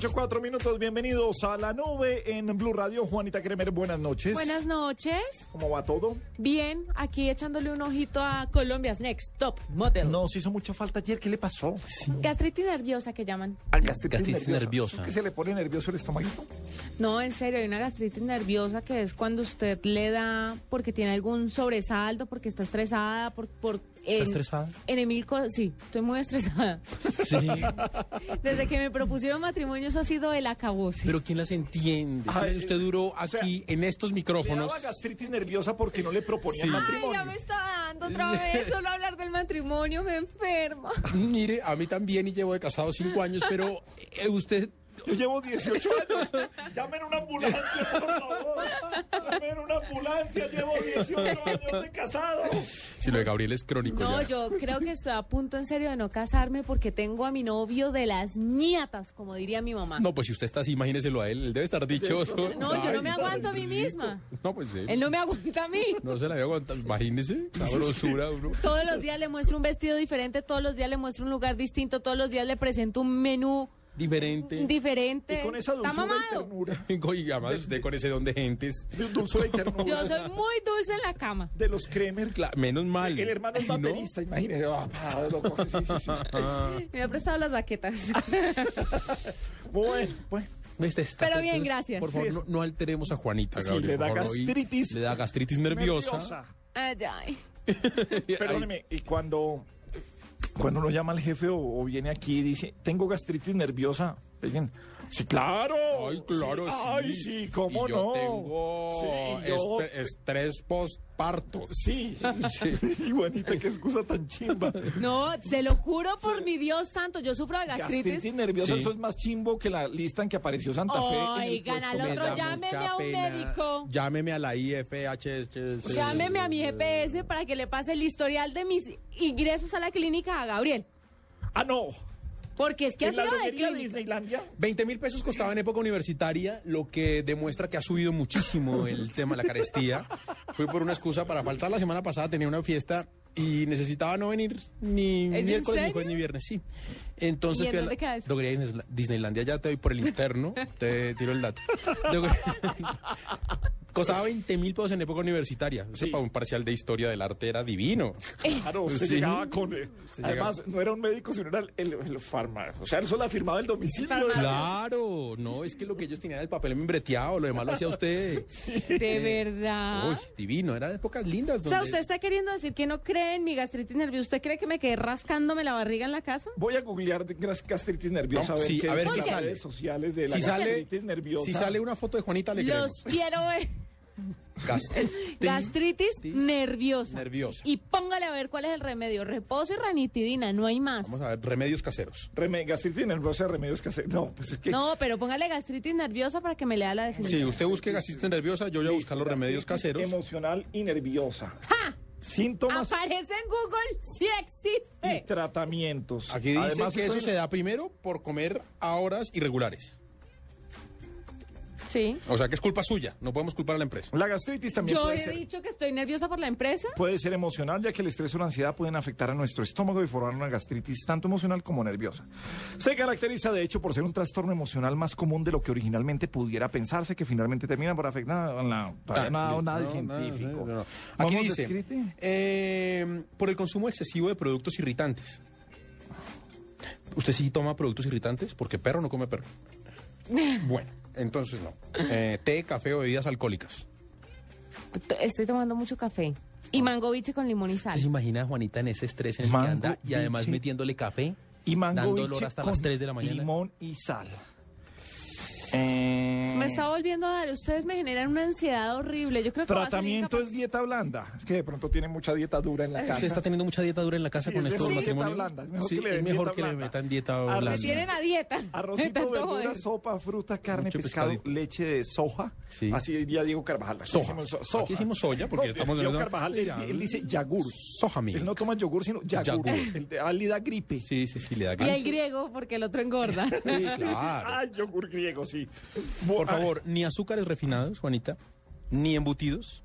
8, 4 minutos, bienvenidos a la nube en Blue Radio. Juanita Kremer, buenas noches. Buenas noches. ¿Cómo va todo? Bien, aquí echándole un ojito a Colombia's Next Top Model. Nos hizo mucha falta ayer. ¿Qué le pasó? Gastritis nerviosa que llaman. Al gastritis, Gastritis nerviosa. nerviosa. ¿Es que se le pone nervioso el estomaguito? No, en serio, hay una gastritis nerviosa que es cuando usted le da porque tiene algún sobresalto, porque está estresada, por... por en- estresada? En mil cosas, sí, estoy muy estresada. Sí. Desde que me propusieron matrimonio eso ha sido el acabose. Pero ¿quién las entiende? Ay, Usted duró o sea, aquí en estos Le micrófonos. daba gastritis nerviosa porque no le proponían Sí. Ay, matrimonio. ya me está dando otra vez, solo hablar del matrimonio me enferma. Mire, a mí también y llevo de casado cinco años, pero eh, usted Yo llevo 18 años. Llamen una ambulancia, por favor. Llamen una ambulancia. Llevo 18 años de casado. Si lo de Gabriel es crónico No, ya. yo creo que estoy a punto en serio de no casarme porque tengo a mi novio de las ñatas, como diría mi mamá. No, pues si usted está así, imagíneselo a él. Él debe estar dichoso. No, yo no me aguanto a mí misma. No, pues sí. Él no me aguanta a mí. No se la había aguantado. Imagínese, la grosura. uno. Todos los días le muestro un vestido diferente, todos los días le muestro un lugar distinto, todos los días le presento un menú Diferente. diferente. Y con esa dulzura y ternura. Y además usted con ese don de gentes. De dulzura y ternura. Yo soy muy dulce en la cama. De los Kremer. Menos mal. El hermano es Ay, ¿no? baterista, imagínese. Ah, ah, lo coge, sí, sí, sí. Me ha prestado las baquetas. Bueno, bueno. Este está- Pero bien, gracias. Por favor, no, no alteremos a Juanita, Sí, Gabriel. le da favor, gastritis. Le da gastritis nerviosa. Nerviosa. Ay, ay. Perdóneme, y cuando, cuando uno llama al jefe o, viene aquí y dice, tengo gastritis nerviosa, sí, claro. Ay, claro, sí. Ay, sí, cómo Y yo no. tengo Sí, yo- este- estrés postparto. Sí. Y Juanita, qué excusa tan chimba. No, se lo juro por mi Dios santo, yo sufro de Gastritis gastritis. nerviosa, Sí. eso es más chimbo que la lista en que apareció Santa Fe. Oigan, al otro llámeme a un pena. médico. Llámeme a la IFHS. Llámeme a mi GPS para que le pase el historial de mis ingresos a la clínica a Gabriel. Ah, no. Porque es que ha sido de. Disneylandia. 20 mil pesos costaba en época universitaria, lo que demuestra que ha subido muchísimo el tema de la carestía. Fui por una excusa para faltar la semana pasada, tenía una fiesta y necesitaba no venir ni miércoles, ni jueves, ni viernes, sí. Entonces ¿Y en fui a la Disneylandia, ya te doy por el interno, te tiro el dato. Costaba 20 mil pesos en época universitaria. Eso Sí. para un parcial de historia del arte era divino. Claro, se Sí. llegaba con. eh, Se además, no era un médico, sino era el, el, O sea, él solo afirmaba el domicilio. Claro, no, es que lo que ellos tenían era el papel membreteado, lo demás lo hacía usted. De verdad. Uy, divino, eran épocas lindas. O sea, donde- usted está queriendo decir que no cree en mi gastritis nerviosa. ¿Usted cree que me quedé rascándome la barriga en la casa? Voy a googlear de gastritis nerviosa No, a ver sí, qué a ver dicen qué las sale. redes sociales de la si sale, gastritis nerviosa. si sale una foto de Juanita, le creemos. Los quiero ver. Gastritis Gastritis nerviosa. nerviosa. Y póngale a ver cuál es el remedio. Reposo y ranitidina, no hay más. Vamos a ver, remedios caseros. Reme- gastritis nerviosa, remedios hacer. No, pues es que. No, pero póngale gastritis nerviosa para que me lea la Si definición. usted busque gastritis nerviosa, yo voy a buscar los remedios caseros. Emocional y nerviosa. ¡Ja! Síntomas Aparece en Google, y existe. tratamientos. Aquí dice Además, que eso se da primero por comer a horas irregulares. Sí. O sea que es culpa suya, no podemos culpar a la empresa. La gastritis también Yo puede he ser. dicho que estoy nerviosa por la empresa. Puede ser emocional, ya que el estrés o la ansiedad pueden afectar a nuestro estómago y formar una gastritis tanto emocional como nerviosa. Se caracteriza, de hecho, por ser un trastorno emocional más común de lo que originalmente pudiera pensarse, que finalmente termina por afectar a la... Todavía Ah, nada, listo. nada No, científico. no, no, no. Aquí ¿Vamos dice, descrite? eh, por el consumo excesivo de productos irritantes. ¿Usted sí toma productos irritantes? Porque perro no come perro. Bueno, entonces no. Eh, té, café o bebidas alcohólicas. Estoy tomando mucho café. Y mango biche con limón y sal. ¿Usted se imagina Juanita en ese estrés en el que anda y además biche. metiéndole café? Y mango Dando biche olor hasta con las 3 de la mañana. limón y sal. Eh, me está volviendo a dar. Ustedes me generan una ansiedad horrible. Yo creo que Tratamiento es dieta blanda. Es que de pronto tiene mucha dieta dura en la casa. ¿Usted está teniendo mucha dieta dura en la casa Sí, con es esto del mejor dieta matrimonio? blanda, es mejor sí, que le es den mejor dieta que le blanda. metan dieta Arroz- blanda. Me tienen a dieta. Arrocito, verdura, joder. sopa, fruta, carne, Mucho pescado, pescadito. leche de soja. Sí. Así diría Diego Carvajal. Aquí Soja. Aquí decimos soya porque No, estamos en Diego esa- Carvajal, él, él dice yagur. Soja mil. Él no toma yogur, sino yagur. De- ah, le da gripe. Sí, sí, sí, le da Y ganas. el griego, porque el otro engorda. Sí, claro. Ay, yogur griego, sí. Por favor, ni azúcares refinados, Juanita, ni embutidos,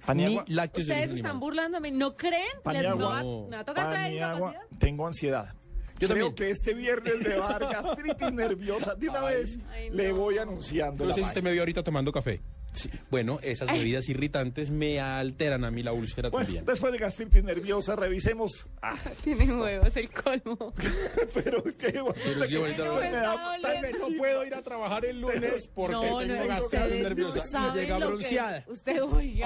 ni Paniagua. lácteos de Ustedes están animal. burlándome. ¿No creen? Les- me, va, me va a tocar traer Paniagua, incapacidad. Tengo ansiedad. Yo Creo también. que este viernes me va a dar gastritis nerviosa. De una vez Ay, le voy anunciando. No la sé si usted vaina. me vio ahorita tomando café. Bueno, esas bebidas irritantes me alteran a mí la úlcera Bueno, también. después de gastritis nerviosa, revisemos. Ah, Tienen huevos, el colmo. pero sí, ahorita No, me- Tal vez no puedo ir a trabajar el lunes porque No, tengo no, gastritis nerviosa. no y saben llega lo que- bronceada. Usted, ay,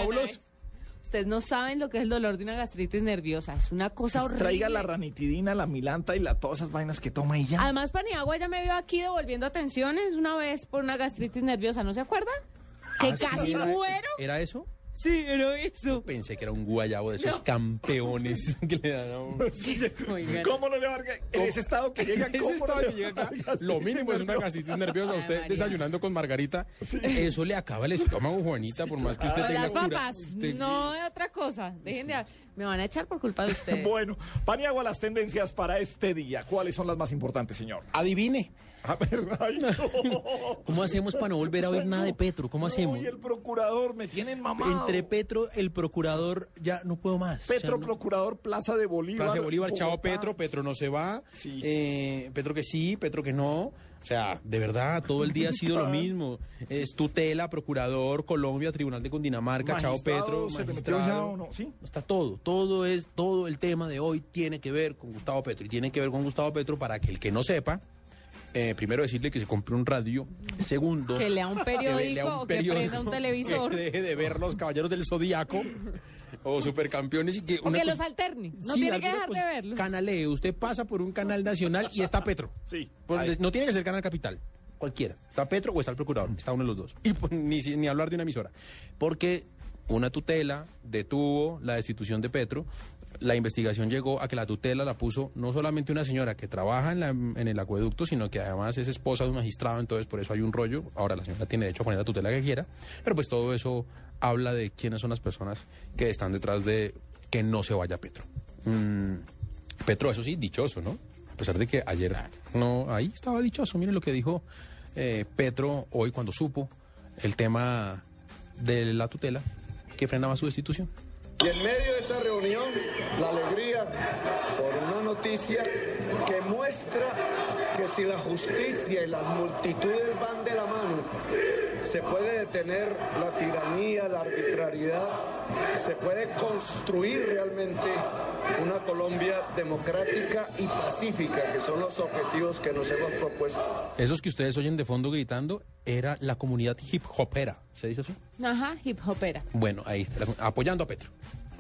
Ustedes no saben lo que es el dolor de una gastritis nerviosa. Es una cosa horrible. Pues Traiga la ranitidina, la milanta y la, todas esas vainas que toma y ya. Además, Paniagua ya me vio aquí devolviendo atenciones una vez por una gastritis nerviosa, ¿no se acuerda? Que Ah, sí, casi era- muero. ¿Era eso? Sí, era eso. Pensé que era un guayabo de esos campeones que le dan a uno. Oigan. ¿Cómo no le va a dar En ese estado que llega, Ese ¿cómo no estado le que llega acá, lo mínimo es una gastritis nerviosa. Usted María. desayunando con Margarita, eso le acaba el estómago, Juanita, por más que usted tenga las cura. papas, Usted- no de otra cosa. Dejen de... Me van a echar por culpa de ustedes. Bueno, Paniagua, las tendencias para este día. ¿Cuáles son las más importantes, señor? Adivine, A ver, ay, no. ¿cómo hacemos para no volver a ver nada de Petro? ¿Cómo hacemos? Uy, el procurador, me tienen mamado. Entre Petro, el procurador, ya no puedo más. O sea, Petro, no- Procurador, Plaza de Bolívar. Plaza de Bolívar, chao. Petro, Petro no se va, Sí. eh, Petro que sí, Petro que no. O sea, de verdad, todo el día ha sido lo mismo. Es tutela, procurador, Colombia, Tribunal de Cundinamarca, chao Petro, ¿se le metió magistrado. ya o no? ¿Sí? Está todo, todo es, todo el tema de hoy tiene que ver con Gustavo Petro y tiene que ver con Gustavo Petro para que el que no sepa, eh, primero decirle que se compre un radio, segundo Que lea un periódico lea o que prenda un televisor. que deje de ver los Caballeros del Zodíaco o Supercampeones y que O que los alterne. No Sí, tiene que dejar de verlos. Canalee, usted pasa por un canal nacional y está Petro. Sí, Por- no tiene que ser Canal Capital, cualquiera. Está Petro o está el procurador, está uno de los dos. Y pues, ni hablar de una emisora. Porque una tutela detuvo la destitución de Petro. La investigación llegó a que la tutela la puso no solamente una señora que trabaja en, la- en el acueducto, sino que además es esposa de un magistrado, entonces por eso hay un rollo. Ahora la señora tiene derecho a poner la tutela que quiera, pero pues todo eso habla de quiénes son las personas que están detrás de que no se vaya Petro. Mm, Petro, eso sí, dichoso, ¿no? A pesar de que ayer no, ahí estaba dichoso. Miren lo que dijo eh, Petro hoy cuando supo el tema de la tutela que frenaba su destitución. Y en medio de esa reunión, la alegría por una noticia que muestra que si la justicia y las multitudes van de la mano, se puede detener la tiranía, la arbitrariedad, se puede construir realmente una Colombia democrática y pacífica, que son los objetivos que nos hemos propuesto. Esos que ustedes oyen de fondo gritando era la comunidad hip hopera, ¿se dice así? Ajá, hip hopera. Bueno, ahí está, apoyando a Petro.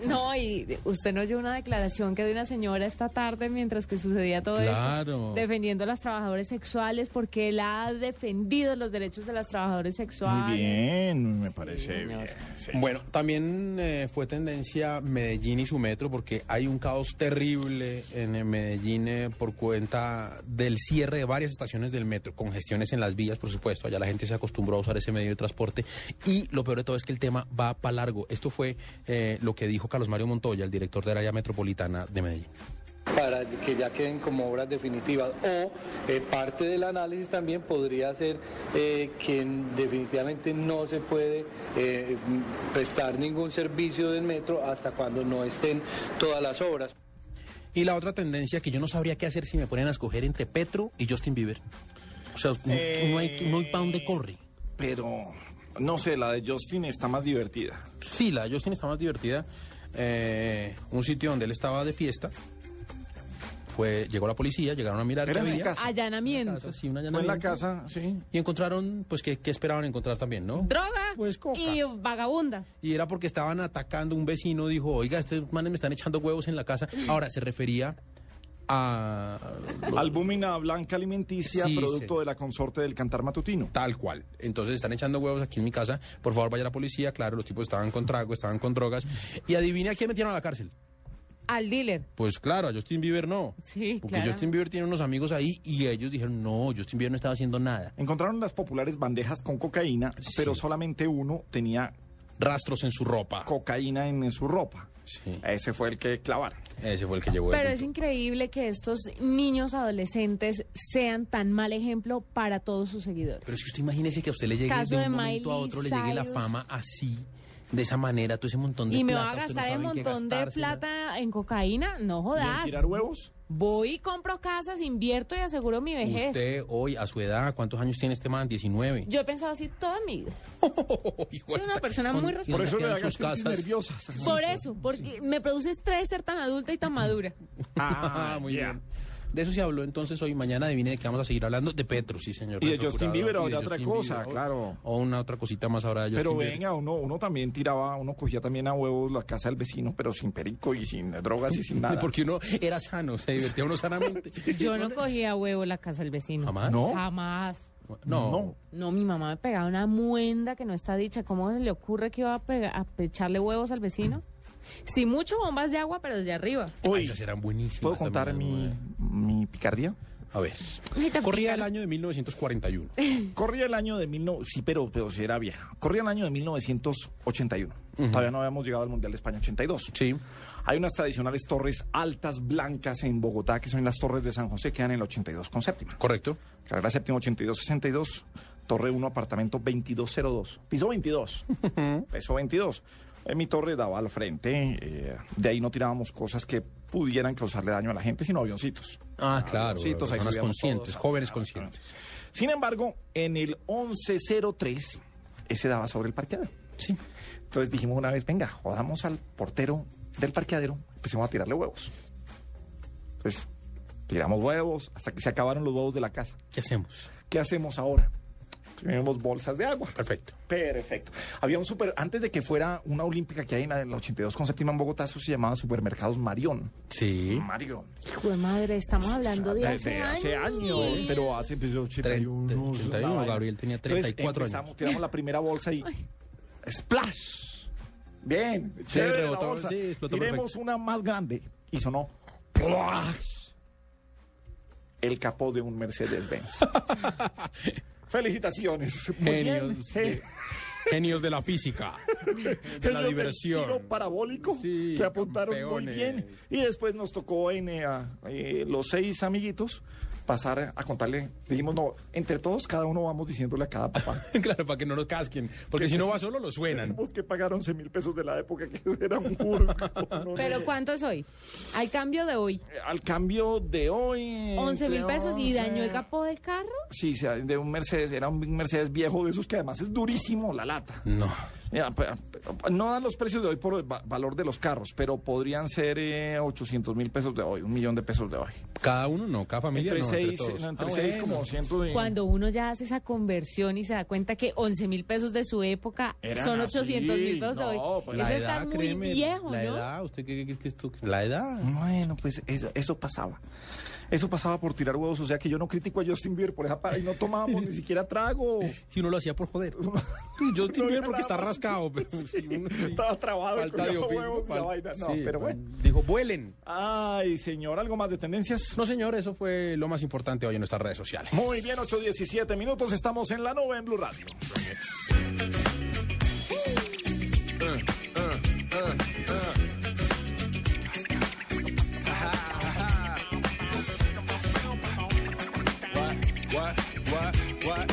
No, y usted no oyó una declaración que dio una señora esta tarde mientras que sucedía todo Claro. esto, defendiendo a las trabajadoras sexuales porque él ha defendido los derechos de las trabajadoras sexuales. Muy bien, me parece bien. sí. Bueno, también eh, fue tendencia Medellín y su metro porque hay un caos terrible en eh, Medellín eh, por cuenta del cierre de varias estaciones del metro, congestiones en las vías, por supuesto, allá la gente se acostumbró a usar ese medio de transporte y lo peor de todo es que el tema va para largo. Esto fue eh, lo que dijo Carlos Mario Montoya, el director del área metropolitana de Medellín. para que ya queden como obras definitivas. O eh, parte del análisis también podría ser eh, que definitivamente no se puede eh, prestar ningún servicio del metro hasta cuando no estén todas las obras. Y la otra tendencia que yo no sabría qué hacer si me ponen a escoger entre Petro y Justin Bieber. O sea, no, no hay, no hay para dónde corre. Pero, no sé, la de Justin está más divertida. Sí, la de Justin está más divertida. Eh, un sitio donde él estaba de fiesta. Fue, llegó la policía, llegaron a mirar Era qué en su había. casa. Allanamientos. Casa, sí, un Fue en la allanamiento. casa, sí. Y encontraron, pues, ¿qué, qué esperaban encontrar también, no? Droga Pues coca. y vagabundas. Y era porque estaban atacando un vecino, dijo, oiga, estos manes me están echando huevos en la casa. Ahora, se refería a... Albúmina blanca alimenticia, Sí, producto sí. de la consorte del cantar matutino. Tal cual. Entonces están echando huevos aquí en mi casa. Por favor, vaya a la policía. Claro, los tipos estaban con trago, estaban con drogas. Y adivine a quién metieron a la cárcel. Al dealer. Pues claro, a Justin Bieber no. Sí, Porque claro. Justin Bieber tiene unos amigos ahí y ellos dijeron, no, Justin Bieber no estaba haciendo nada. Encontraron las populares bandejas con cocaína, pero solamente uno tenía Rastros en su ropa. cocaína en, en su ropa. Sí. Ese fue el que clavaron. Ese fue el que llevó el Pero es increíble que estos niños adolescentes sean tan mal ejemplo para todos sus seguidores. Pero si usted imagínese que a usted le llegue Caso de de un momento a otro, le llegue la fama así, de esa manera, todo ese montón de Y me plata. va a no gastar en qué montón de plata en cocaína. No ¿Y en jodas. tirar huevos? Voy y compro casas, invierto y aseguro mi vejez. Usted hoy, a su edad, ¿cuántos años tiene este man? 19. Yo he pensado así toda mi vida. Soy una persona muy Por responsable. eso le da sus casas. nerviosas. Por eso, porque me produce estrés ser tan adulta y tan madura. Ah, muy bien. De eso se habló entonces hoy. Mañana adivine de qué vamos a seguir hablando. De Petro, sí, señor. Y de Justin Bieber otra Justin cosa, Bieber. claro. O una otra cosita más ahora de Justin Pero Bieber. venga, uno, uno también tiraba, uno cogía también a huevos la casa del vecino, pero sin perico y sin drogas y sin nada. Porque uno era sano, se divertía uno sanamente. Yo no cogía a huevo la casa del vecino. ¿Jamás? ¿No? Jamás. No. No. No, mi mamá me pegaba una muenda que no está dicha. ¿Cómo se le ocurre que iba a, pega- a echarle huevos al vecino? Si mucho bombas de agua, pero desde arriba. Uy, esas eran buenísimas. ¿Puedo contar mi, mi picardía? A ver. Corría el año de 1941. Corría el año de mil no- sí, pero, pero sí era vieja. Corría el año de 1981. Todavía no habíamos llegado al Mundial de España 82. Sí. Hay unas tradicionales torres altas blancas en Bogotá, que son las torres de San José, que quedan en el 82 con séptima. Correcto. Carrera séptima 8262, torre 1, apartamento 2202. Piso 22. Peso 22. Mi torre daba al frente. eh, de ahí no tirábamos cosas que pudieran causarle daño a la gente, sino avioncitos. Ah, claro. Avioncitos, Personas conscientes, todos. jóvenes conscientes. Sin embargo, en el 1103, ese daba sobre el parqueadero. Sí. Entonces dijimos una vez, venga, jodamos al portero del parqueadero, empecemos a tirarle huevos. Entonces, tiramos huevos hasta que se acabaron los huevos de la casa. ¿Qué hacemos? ¿Qué hacemos ahora? Tenemos bolsas de agua. Perfecto. Perfecto. Había un super, antes de que fuera una olímpica que hay en la, en la 82 con séptima en Bogotá, eso se llamaba Supermercados Marión. Sí. Marión. Hijo de madre, estamos hablando de hace, hace años, años. pero hace pues, 81. Treinta- es una 31, vaina. Gabriel tenía Entonces, 34 años. empezamos, Tiramos la primera bolsa y ¡splash! Bien, chévere la rebotó, bolsa. sí, explotó Tiremos perfecto. una más grande y sonó ¡plash! El capó de un Mercedes-Benz. Felicitaciones. Genios, de, genios de la física, de la diversión. tiro parabólico Sí, que apuntaron campeones. muy bien. Y después nos tocó en eh, a- eh, los seis amiguitos pasar a contarle. Dijimos, no, entre todos, cada uno vamos diciéndole a cada papá. claro, para que no lo casquen. Porque si no va solo, lo suenan. Tenemos que pagar 11 mil pesos de la época que era un jurgo. No, Pero no. ¿cuánto soy? Al cambio de hoy. Al cambio de hoy. 11 mil pesos y 11. dañó el capó del carro. Sí, de un Mercedes, era un Mercedes viejo de esos que además es durísimo la lata. No. Mira, no dan los precios de hoy por el va- valor de los carros, pero podrían ser eh, 800 mil pesos de hoy, un millón de pesos de hoy. Cada uno no, cada familia Entre no. seis, entre todos. no, entre Ah, seis bueno. como ciento y... Cuando uno ya hace esa conversión y se da cuenta que 11 mil pesos de su época Eran son así. 800 mil pesos de No, hoy. pues Eso La está edad, muy créeme, viejo, La ¿no? edad, ¿usted qué que esto? La edad. Bueno, pues eso, eso pasaba. Eso pasaba por tirar huevos, o sea que yo no critico a Justin Bieber por esa y no tomábamos ni siquiera trago. Si uno lo hacía por joder. Yo estoy No bien era porque está rascado. Pero si uno- sí. Estaba trabado Falta de huevos la vaina. No, sí, pero bueno. Dijo, vuelen. Ay, señor, ¿algo más de tendencias? No, señor, eso fue lo más importante hoy en nuestras redes sociales. Muy bien, 8.17 minutos, estamos en la nube en Blue Radio. What? What? What?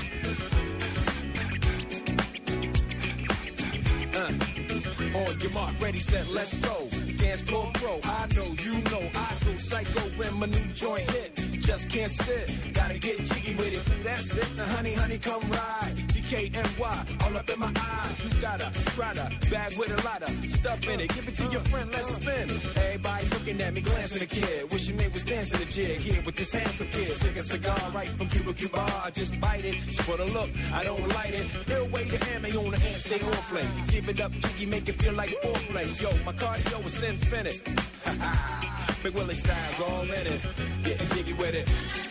Uh, on your mark, ready, set, let's go. Dance floor pro. I know, you know, I go psycho when my new joint hit. Just can't sit, gotta get jiggy with it. That's it, now honey, honey, come ride. DKNY, all up in my eye. You got a Prada bag with a lot of stuff in it. Give it to your friend, let's spin. Everybody looking at me, glancing the kid. Wishing they was dancing the jig here with this handsome kid. Sick a cigar right from Cuba Cuba. I just bite it. For the look, I don't light it. Ill way to hammer on the hand, stay on play. Give it up, jiggy, make it feel like foreplay. Yo, my cardio is infinite. Big Willie style's all in it. Getting jiggy with it.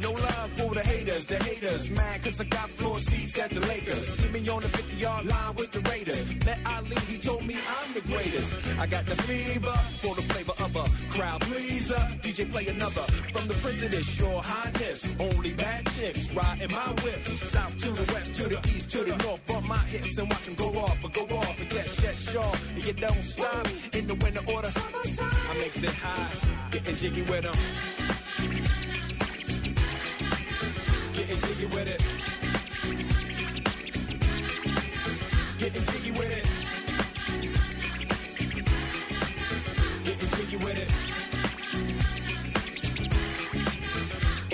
no love for the haters, the haters. Mad cause I got floor seats at the Lakers. See me on the 50 yard line with the Raiders. Met Ali, he told me I'm the greatest. I got the fever for the flavor of a crowd pleaser. DJ play another from the this, your highness. Only bad chicks riding my whip. South to the west, to the east, to the north. Bump my hips and watch them go off, but go off. But yes, yes, sure. And you don't stop in the winter order. I makes it high, getting jiggy with them. Getting jiggy with it.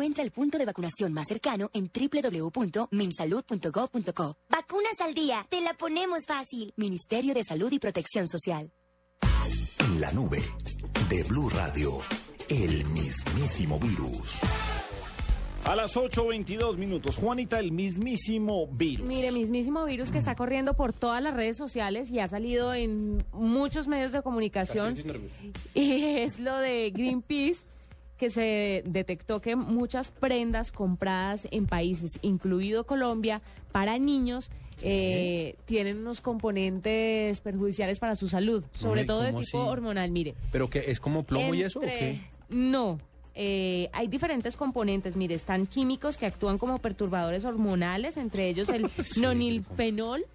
Encuentra el punto de vacunación más cercano en www.minsalud.gov.co. Vacunas al día, te la ponemos fácil. Ministerio de Salud y Protección Social. En la nube de Blue Radio, el mismísimo virus. A las 8.22 minutos, Juanita, el mismísimo virus. Mire, mismísimo virus que está corriendo por todas las redes sociales y ha salido en muchos medios de comunicación. Y es lo de Greenpeace que se detectó que muchas prendas compradas en países, incluido Colombia, para niños, eh, tienen unos componentes perjudiciales para su salud, sobre Ay, todo de ¿cómo tipo hormonal. Mire, ¿Pero qué? ¿Es como plomo y eso o qué? No. eh, hay diferentes componentes, mire, están químicos que actúan como perturbadores hormonales, entre ellos el nonilfenol,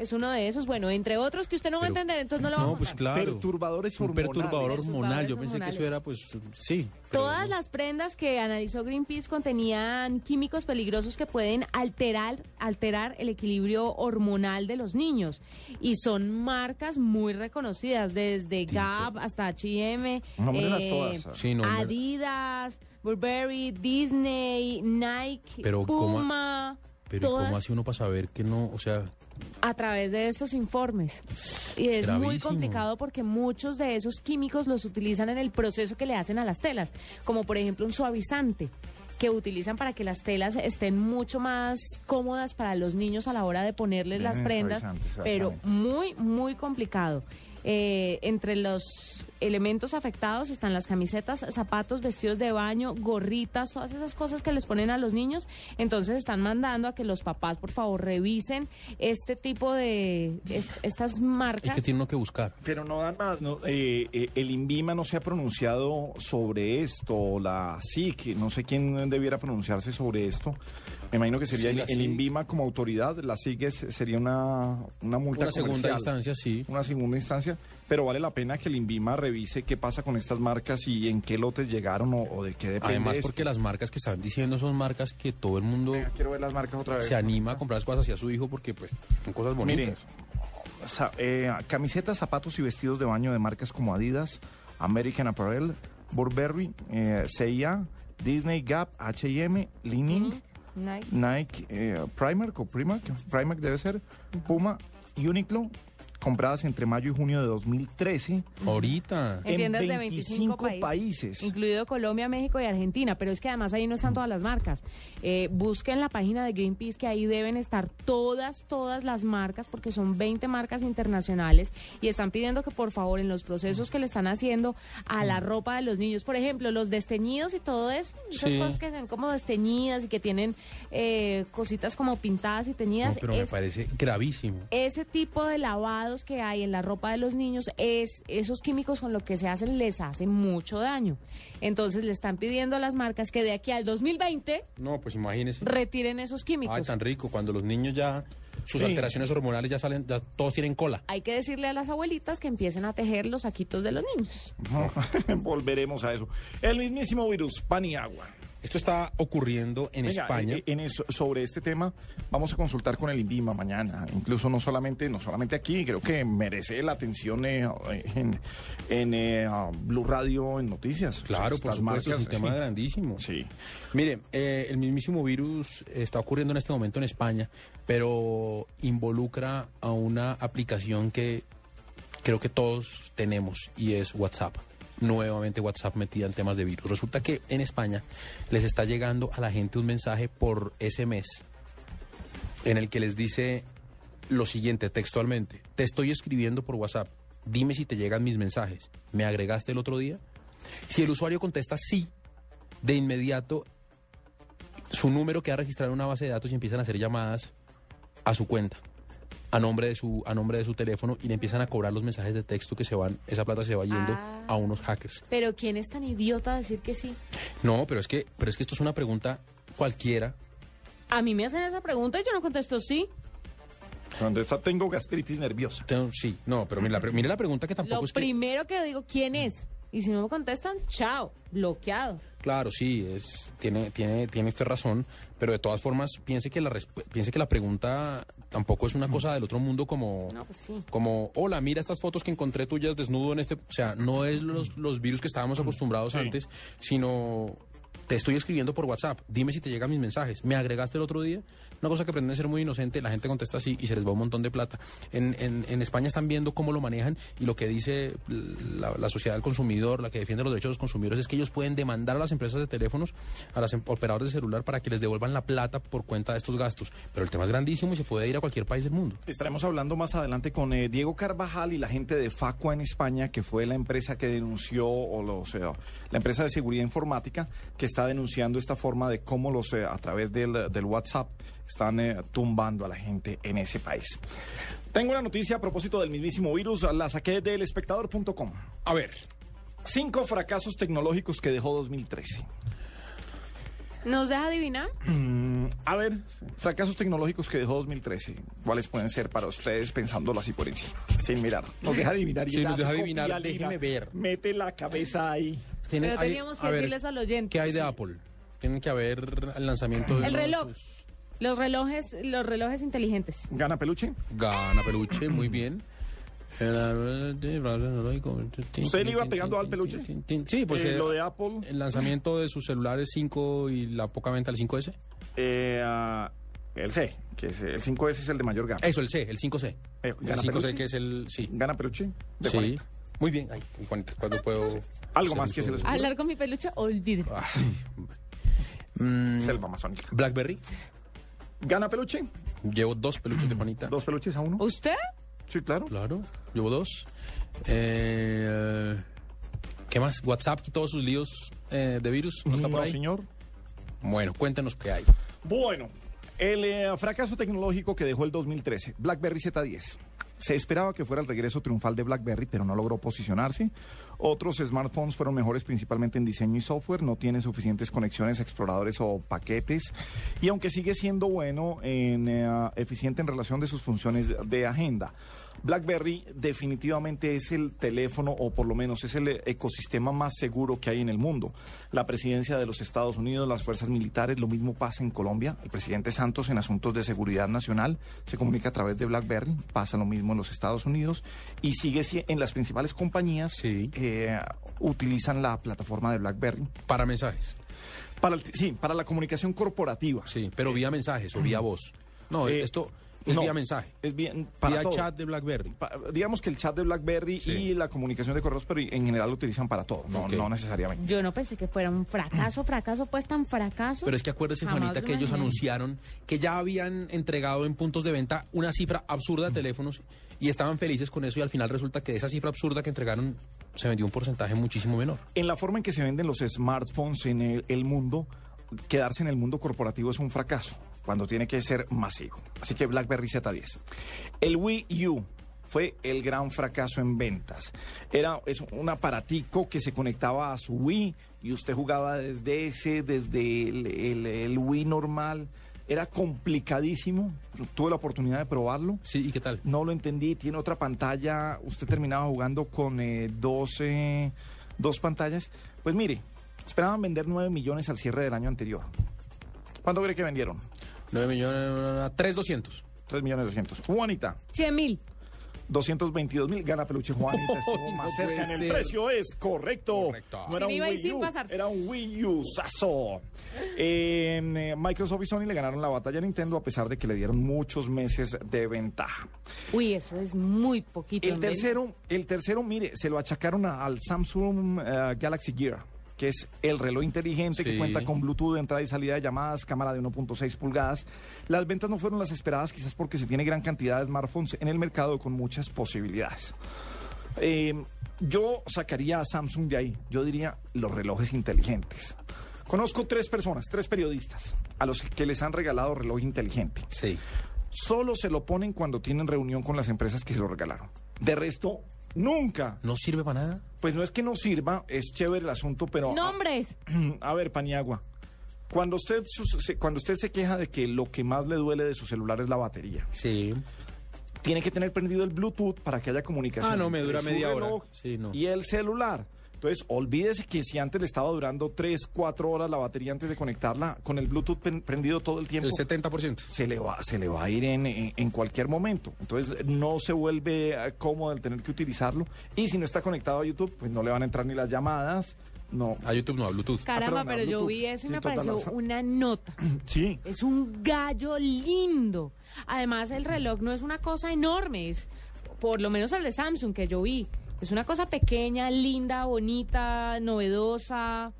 es uno de esos. Bueno, entre otros que usted no va a entender, entonces no lo vamos No, pues a claro. Perturbadores Un perturbador hormonales. hormonal. Yo pensé que eso era, pues, sí. pero Todas las prendas que analizó Greenpeace contenían químicos peligrosos que pueden alterar, alterar el equilibrio hormonal de los niños. Y son marcas muy reconocidas, desde Gap hasta H&M, Nómbrelas todas. Sí, nómbrelas. Adidas, Burberry, Disney, Nike, Pero ¿cómo- Puma. Pero ¿y todas ¿cómo hace uno para saber que no? O sea, a través de estos informes. Y es muy complicado porque muchos de esos químicos los utilizan en el proceso que le hacen a las telas, como por ejemplo un suavizante que utilizan para que las telas estén mucho más cómodas para los niños a la hora de ponerles Bien, las prendas, pero muy, muy complicado. Eh, entre los elementos afectados están las camisetas, zapatos, vestidos de baño, gorritas, todas esas cosas que les ponen a los niños. Entonces están mandando a que los papás, por favor, revisen este tipo de es- estas es marcas. que tiene uno que buscar. Pero no dan más. no, eh, eh, el INVIMA no se ha pronunciado sobre esto. La SIC, no sé quién debiera pronunciarse sobre esto. Me imagino que sería Sí, el. INVIMA como autoridad. La es- sería una, una multa Una segunda comercial. instancia, sí. Una segunda instancia. Pero vale la pena que el INVIMA revise qué pasa con estas marcas y en qué lotes llegaron o, o de qué depende. Además, esto. porque las marcas que están diciendo son marcas que todo el mundo Quiero ver las marcas otra vez. se anima a comprar las cosas hacia su hijo porque pues son cosas bonitas. sa- eh, camisetas, zapatos y vestidos de baño de marcas como Adidas, American Apparel, Burberry, eh, CIA, Disney, Gap, H&M, Li-Ning, Nike. Nike, eh, Primark o Primark, Primark debe ser, Puma, Uniqlo, compradas entre mayo y junio de 2013 Ahorita. En tiendas de 25 países. países, incluido Colombia, México y Argentina, pero es que además ahí no están todas las marcas. Eh, busquen la página de Greenpeace que ahí deben estar todas, todas las marcas, porque son 20 marcas internacionales y están pidiendo que por favor en los procesos que le están haciendo a la ropa de los niños, por ejemplo, los desteñidos y todo eso, esas Sí. cosas que son como desteñidas y que tienen eh, cositas como pintadas y teñidas, No, pero me parece gravísimo. ese tipo de que hay en la ropa de los niños es esos químicos con lo que se hacen les hacen mucho daño. Entonces le están pidiendo a las marcas que de aquí al 2020 No, pues imagínese. retiren esos químicos. Ay, tan rico. Cuando los niños ya, sus Sí. alteraciones hormonales ya salen, ya todos tienen cola. Hay que decirle a las abuelitas que empiecen a tejer los saquitos de los niños. Volveremos a eso. El mismísimo virus, pan y agua. Esto está ocurriendo en Venga, España. eh, en eso- sobre este tema vamos a consultar con el INVIMA mañana. Incluso no solamente, no solamente aquí, creo que merece la atención eh, en, en eh, Blue Radio, en noticias. Claro, por supuesto, es un tema sí. grandísimo. Sí. Mire, eh, el mismísimo virus está ocurriendo en este momento en España, pero involucra a una aplicación que creo que todos tenemos y es WhatsApp. Nuevamente WhatsApp metida en temas de virus. Resulta que en España les está llegando a la gente un mensaje por SMS en el que les dice lo siguiente textualmente. Te estoy escribiendo por WhatsApp. Dime si te llegan mis mensajes. ¿Me agregaste el otro día? Si el usuario contesta sí, de inmediato su número queda registrado en una base de datos y empiezan a hacer llamadas a su cuenta, a nombre de su, a nombre de su teléfono y le empiezan a cobrar los mensajes de texto que se van, esa plata se va yendo Ah. a unos hackers. Pero ¿quién es tan idiota a decir que sí? No, pero es que, pero es que esto es una pregunta cualquiera. A mí me hacen esa pregunta y yo no contesto sí. Cuando está, tengo gastritis nerviosa. Tengo- Sí, no, pero mire la, mire la pregunta que tampoco Lo es que... primero que digo, ¿quién es? Y si no me contestan, chao, bloqueado. Claro, sí, es, tiene, tiene, tiene usted razón, pero de todas formas piense que la piense que la pregunta tampoco es una cosa del otro mundo como, No, pues sí. como hola, mira estas fotos que encontré tuyas desnudo en este, o sea, no es los, los virus que estábamos acostumbrados antes, sino te estoy escribiendo por WhatsApp, dime si te llegan mis mensajes, me agregaste el otro día, una cosa que pretende ser muy inocente, la gente contesta así y se les va un montón de plata. En, en, España están viendo cómo lo manejan y lo que dice la, sociedad del consumidor, la que defiende los derechos de los consumidores, es que ellos pueden demandar a las empresas de teléfonos, a los operadores de celular para que les devuelvan la plata por cuenta de estos gastos. Pero el tema es grandísimo y se puede ir a cualquier país del mundo. Estaremos hablando más adelante con eh, Diego Carvajal y la gente de Facua en España, que fue la empresa que denunció, o, lo- o sea, la empresa de seguridad informática que está denunciando esta forma de cómo los eh, a través del, del WhatsApp están eh, tumbando a la gente en ese país. Tengo una noticia a propósito del mismísimo virus, la saqué del espectador.com. A ver. Cinco fracasos tecnológicos que dejó 2013. ¿Nos deja adivinar? Mm, A ver, fracasos tecnológicos que dejó 2013. ¿Cuáles pueden ser para ustedes pensándolo así por encima? Sin mirar. Nos deja adivinar. y Sí, nos deja copia adivinar, liga. déjeme ver. Mete la cabeza ahí. Pero hay- teníamos que a ver, decirles al oyente. ¿Qué hay de Apple? Tienen que haber el lanzamiento de El reloj. sus- Los relojes, los relojes inteligentes. ¿Gana peluche? Gana peluche, muy bien. ¿Usted le iba pegando al peluche? Sí, pues Eh, eh, lo de Apple. el lanzamiento de sus celulares 5 y la poca venta del 5S. Eh, ah, el C, que es el 5S es el de mayor gama. Eso, el C, el 5C. Eh, el ¿Gana 5C peluche? que es el... Sí. ¿Gana peluche? De Sí. Juanita. Muy bien. Ay, ¿cuándo puedo...? Algo más que se les Hablar con mi peluche, olviden. Mm, Selva amazónica. Blackberry. ¿Gana peluche? Llevo dos peluches de Juanita. ¿Dos peluches a uno? ¿Usted? Sí, claro. Claro, llevo dos. Eh, ¿Qué más? WhatsApp y todos sus líos eh, de virus. ¿No está por No, ahí? señor. Bueno, cuéntenos qué hay. Bueno, el eh, fracaso tecnológico que dejó el 2013, BlackBerry Z10. Se esperaba que fuera el regreso triunfal de BlackBerry, pero no logró posicionarse. Otros smartphones fueron mejores principalmente en diseño y software, no tienen suficientes conexiones, exploradores o paquetes. Y aunque sigue siendo bueno, en, eh, eficiente en relación de sus funciones de agenda. BlackBerry definitivamente es el teléfono, o por lo menos es el ecosistema más seguro que hay en el mundo. La presidencia de los Estados Unidos, las fuerzas militares, lo mismo pasa en Colombia. El presidente Santos en asuntos de seguridad nacional se comunica a través de BlackBerry, pasa lo mismo en los Estados Unidos y sigue si- en las principales compañías eh, utilizan la plataforma de BlackBerry. Para mensajes. Para el- sí, para la comunicación corporativa. Sí, pero vía mensajes o vía voz. No, Eh, esto es no, vía mensaje. Es bien para Vía todo. chat de BlackBerry. Pa- digamos que el chat de BlackBerry Sí. y la comunicación de correos, pero en general lo utilizan para todo, no, no necesariamente. Yo no pensé que fuera un fracaso, fracaso, pues tan fracaso. Pero es que acuérdese, Jamás Juanita, que ellos anunciaron que ya habían entregado en puntos de venta una cifra absurda de teléfonos y estaban felices con eso y al final resulta que de esa cifra absurda que entregaron se vendió un porcentaje muchísimo menor. En la forma en que se venden los smartphones en el, el mundo, quedarse en el mundo corporativo es un fracaso, cuando tiene que ser masivo. Así que BlackBerry Z10. El Wii U fue el gran fracaso en ventas. Era es un aparatico que se conectaba a su Wii y usted jugaba desde ese, desde el, el- el Wii normal. Era complicadísimo. Tuve la oportunidad de probarlo. Sí, ¿y qué tal? No lo entendí. Tiene otra pantalla. Usted terminaba jugando con eh, dos, eh, dos pantallas. Pues mire, esperaban vender 9 millones al cierre del año anterior. ¿Cuánto cree que vendieron? 9 millones, 3,200. 3 millones 200. Juanita, 100 mil. 222 mil. Gana peluche Juanita. Estuvo más cerca en el ser. precio. Es correcto. Correcto. No era Sin un Wii U, era un Wii U sazo. Eh, Microsoft y Sony le ganaron la batalla a Nintendo a pesar de que le dieron muchos meses de ventaja. Uy, eso es muy poquito. El tercero, el tercero, mire, se lo achacaron a- al Samsung eh, Galaxy Gear, que es el reloj inteligente que cuenta con Bluetooth, entrada y salida de llamadas, cámara de 1.6 pulgadas. Las ventas no fueron las esperadas, quizás porque se tiene gran cantidad de smartphones en el mercado con muchas posibilidades. Eh, yo sacaría a Samsung de ahí. Yo diría los relojes inteligentes. Conozco tres personas, tres periodistas, a los que les han regalado reloj inteligente. Sí. Solo se lo ponen cuando tienen reunión con las empresas que se lo regalaron. De resto, nunca. ¿No sirve para nada? Pues no es que no sirva, es chévere el asunto, pero... Nombres. A ver, Paniagua. Cuando usted, cuando usted se queja de que lo que más le duele de su celular es la batería, Sí. tiene que tener prendido el Bluetooth para que haya comunicación. Ah, no, me dura media hora. reloj Sí, no. Y el celular. Entonces, olvídese que si antes le estaba durando 3, 4 horas la batería antes de conectarla, con el Bluetooth pen- prendido todo el tiempo, El 70%. se le va, se le va a ir en, en- en cualquier momento. Entonces, no se vuelve eh, cómodo el tener que utilizarlo. Y si no está conectado a YouTube, pues no le van a entrar ni las llamadas. No. A YouTube no, a Bluetooth. Caramba, perdón, pero yo vi eso y me pareció una nota. Sí. Es un gallo lindo. Además, el reloj no es una cosa enorme, es por lo menos el de Samsung que yo vi. Es una cosa pequeña, linda, bonita, novedosa.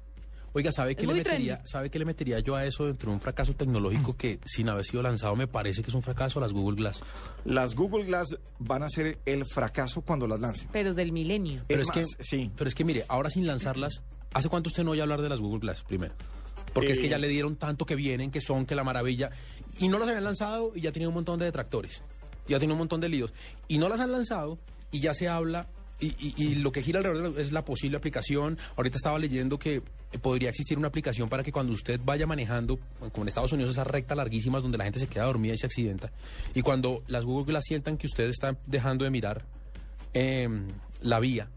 Oiga, ¿sabe qué, le metería, trendy. ¿sabe qué le metería yo a eso dentro de un fracaso tecnológico que sin haber sido lanzado me parece que es un fracaso las Google Glass? Las Google Glass van a ser el fracaso cuando las lancen. Pero del milenio. Pero Es es, que, sí. pero es que mire, ahora sin lanzarlas, ¿hace cuánto usted no oye hablar de las Google Glass primero? Porque es que Eh. ya le dieron tanto que vienen, que son, que la maravilla. Y no las habían lanzado y ya tienen un montón de detractores. Ya tienen un montón de líos. Y no las han lanzado y ya se habla. Y, y- y lo que gira alrededor es la posible aplicación. Ahorita estaba leyendo que podría existir una aplicación para que cuando usted vaya manejando, como en Estados Unidos, esas rectas larguísimas donde la gente se queda dormida y se accidenta, y cuando las Google Glass sientan que usted está dejando de mirar em, la vía,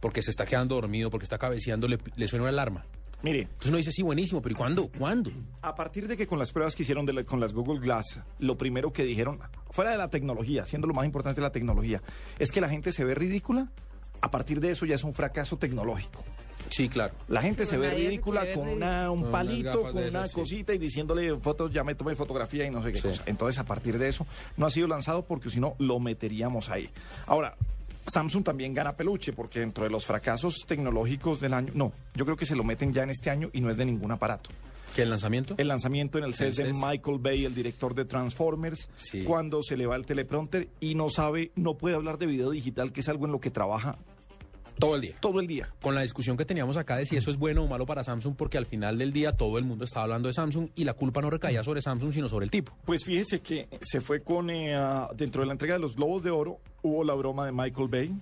porque se está quedando dormido, porque está cabeceando, le, le suena una alarma. Mire, Entonces uno dice, sí, buenísimo, pero ¿y cuándo? ¿Cuándo? A partir de que con las pruebas que hicieron de la- con las Google Glass, lo primero que dijeron, fuera de la tecnología, siendo lo más importante la tecnología, es que la gente se ve ridícula. A partir de eso ya es un fracaso tecnológico. Sí, claro. La gente se ve se ridícula con una, un palito, con una esas, sí. cosita y diciéndole fotos, ya me tomé fotografía y no sé qué cosa. Entonces, a partir de eso, no ha sido lanzado porque si no, lo meteríamos ahí. Ahora, Samsung también gana peluche porque dentro de los fracasos tecnológicos del año, no, yo creo que se lo meten ya en este año y no es de ningún aparato. ¿Qué el lanzamiento? El lanzamiento en el CES de. Michael Bay, el director de Transformers, Sí. cuando se le va el teleprompter y no sabe, no puede hablar de video digital, que es algo en lo que trabaja Todo el día. todo el día. Con la discusión que teníamos acá de si eso es bueno o malo para Samsung, porque al final del día todo el mundo estaba hablando de Samsung y la culpa no recaía sobre Samsung, sino sobre el tipo. Pues fíjese que se fue con, eh, dentro de la entrega de los Globos de Oro, hubo la broma de Michael Bay.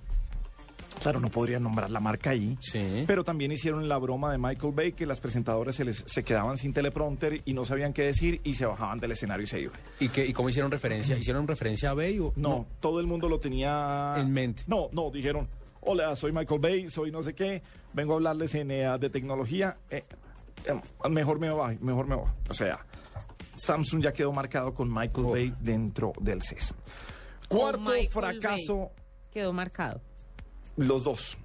Claro, no podría nombrar la marca ahí, Sí. pero también hicieron la broma de Michael Bay, que las presentadoras se, les, se quedaban sin teleprompter y no sabían qué decir y se bajaban del escenario y se iban. ¿Y, qué, ¿Y cómo hicieron referencia? ¿Hicieron referencia a Bay o No, todo el mundo lo tenía En mente. No, no, dijeron, hola, soy Michael Bay, soy no sé qué, vengo a hablarles en, eh, de tecnología, eh, eh, mejor me voy, mejor me voy. O sea, Samsung ya quedó marcado con Michael Oh. Bay dentro del CES. Cuarto fracaso, Bay. Quedó marcado. Los dos.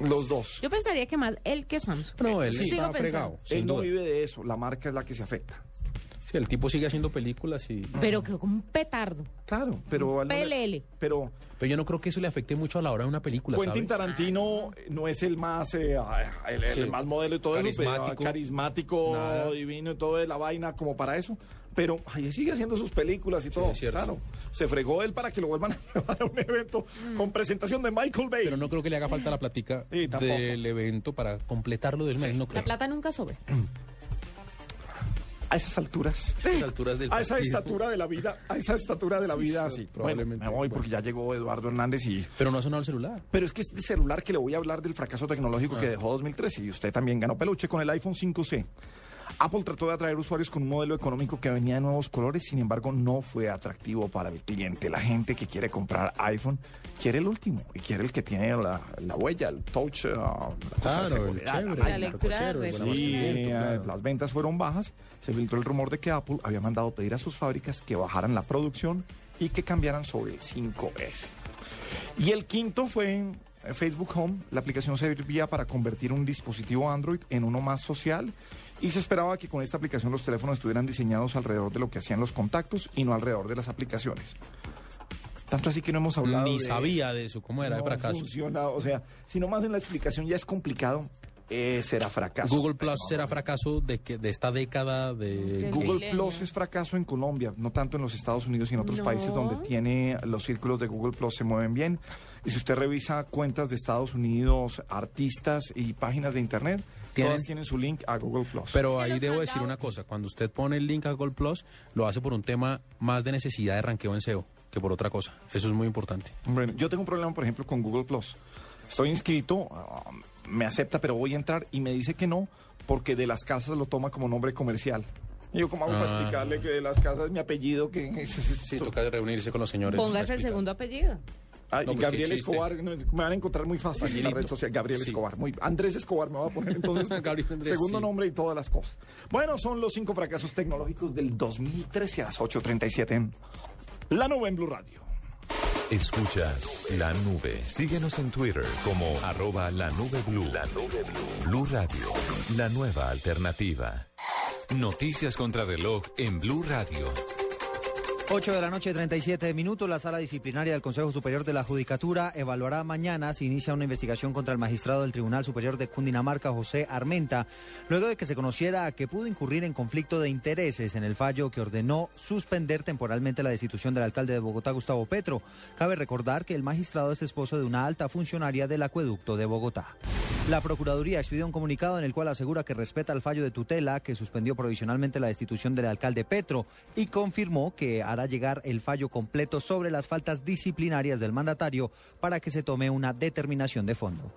Los dos. Yo pensaría que más él que Samsung. No, él Sigo está pensando. fregado. sin Él no duda. vive de eso, la marca es la que se afecta. Sí, el tipo sigue haciendo películas y... Pero quedó como un petardo. Claro, pero... le- PLL. Pero Pero yo no creo que eso le afecte mucho a la hora de una película, Quentin ¿sabe? Tarantino no es el más eh, el, el Sí. más modelo y todo eso, pero, Carismático. carismático, Nada. divino y todo de la vaina como para eso. Pero ay, sigue haciendo sus películas y todo. es cierto. Claro. Se fregó él para que lo vuelvan a llevar a un evento con presentación de Michael Bay. Pero no creo que le haga falta la Sí, tampoco. del evento para completarlo del mes, no La plata nunca sobre. a esas alturas. A estas alturas del A esa estatura de la vida, a esa estatura de la Sí, vida, sí, probablemente. Bueno, me voy porque ya llegó Eduardo Hernández y Pero no ha sonado el celular. Pero es que es de celular que le voy a hablar del fracaso tecnológico que dejó 2013 y usted también ganó peluche con el iPhone 5C. Apple trató de atraer usuarios con un modelo económico que venía de nuevos colores, sin embargo no fue atractivo para el cliente. La gente que quiere comprar iPhone quiere el último y quiere el que tiene la, la huella, el touch. ah, la Claro, el chévere. La lectura de Sí, eh, claro. las ventas fueron bajas. Se filtró el rumor de que Apple había mandado pedir a sus fábricas que bajaran la producción y que cambiaran sobre el 5S. Y el quinto fue eh, Facebook Home. La aplicación servía para convertir un dispositivo Android en uno más social y se esperaba que con esta aplicación los teléfonos estuvieran diseñados alrededor de lo que hacían los contactos y no alrededor de las aplicaciones. Tanto así que no hemos hablado Ni de- sabía de eso, cómo era de no fracaso. funciona, o sea, si nomás en la explicación ya es complicado, eh, será fracaso. Google Plus será fracaso de que de esta década de Google. Plus es fracaso en Colombia, no tanto en los Estados Unidos y en otros No. países donde tiene los círculos de Google Plus se mueven bien. Y si usted revisa cuentas de Estados Unidos, artistas y páginas de internet, ¿Tienen? todas tienen su link a Google Plus. Pero Es que ahí debo decir una cosa, cuando usted pone el link a Gold Plus, lo hace por un tema más de necesidad de ranqueo en SEO que por otra cosa. Eso es muy importante. Bueno, yo tengo un problema, por ejemplo, con Google Plus. Estoy inscrito, ah, me acepta, pero voy a entrar y me dice que no, porque de las casas lo toma como nombre comercial. Y yo, ¿cómo hago para Ah. explicarle que de las casas es mi apellido? Que Sí, toca reunirse con los señores. Póngase el segundo apellido. Ah, No, y pues, Gabriel. Escobar, me van a encontrar muy fácil en la red social. Gabriel Sí. Escobar, muy Andrés Escobar me va a poner entonces Andrés, segundo sí. nombre y todas las cosas. Bueno, son los cinco fracasos tecnológicos del 2013 a las 8.37 en La Nube en Blue Radio. Escuchas la nube. Síguenos en Twitter como arroba la nube blue. La nube blue. Blue Radio, la nueva alternativa. Noticias contra reloj en Blue Radio. 8 de la noche, 37 minutos. La sala disciplinaria del Consejo Superior de la Judicatura evaluará mañana si inicia una investigación contra el magistrado del Tribunal Superior de Cundinamarca, José Armenta, luego de que se conociera que pudo incurrir en conflicto de intereses en el fallo que ordenó suspender temporalmente la destitución del alcalde de Bogotá, Gustavo Petro. Cabe recordar que el magistrado es esposo de una alta funcionaria del acueducto de Bogotá. La Procuraduría expidió un comunicado en el cual asegura que respeta el fallo de tutela que suspendió provisionalmente la destitución del alcalde Petro y confirmó que hará llegar el fallo completo sobre las faltas disciplinarias del mandatario para que se tome una determinación de fondo.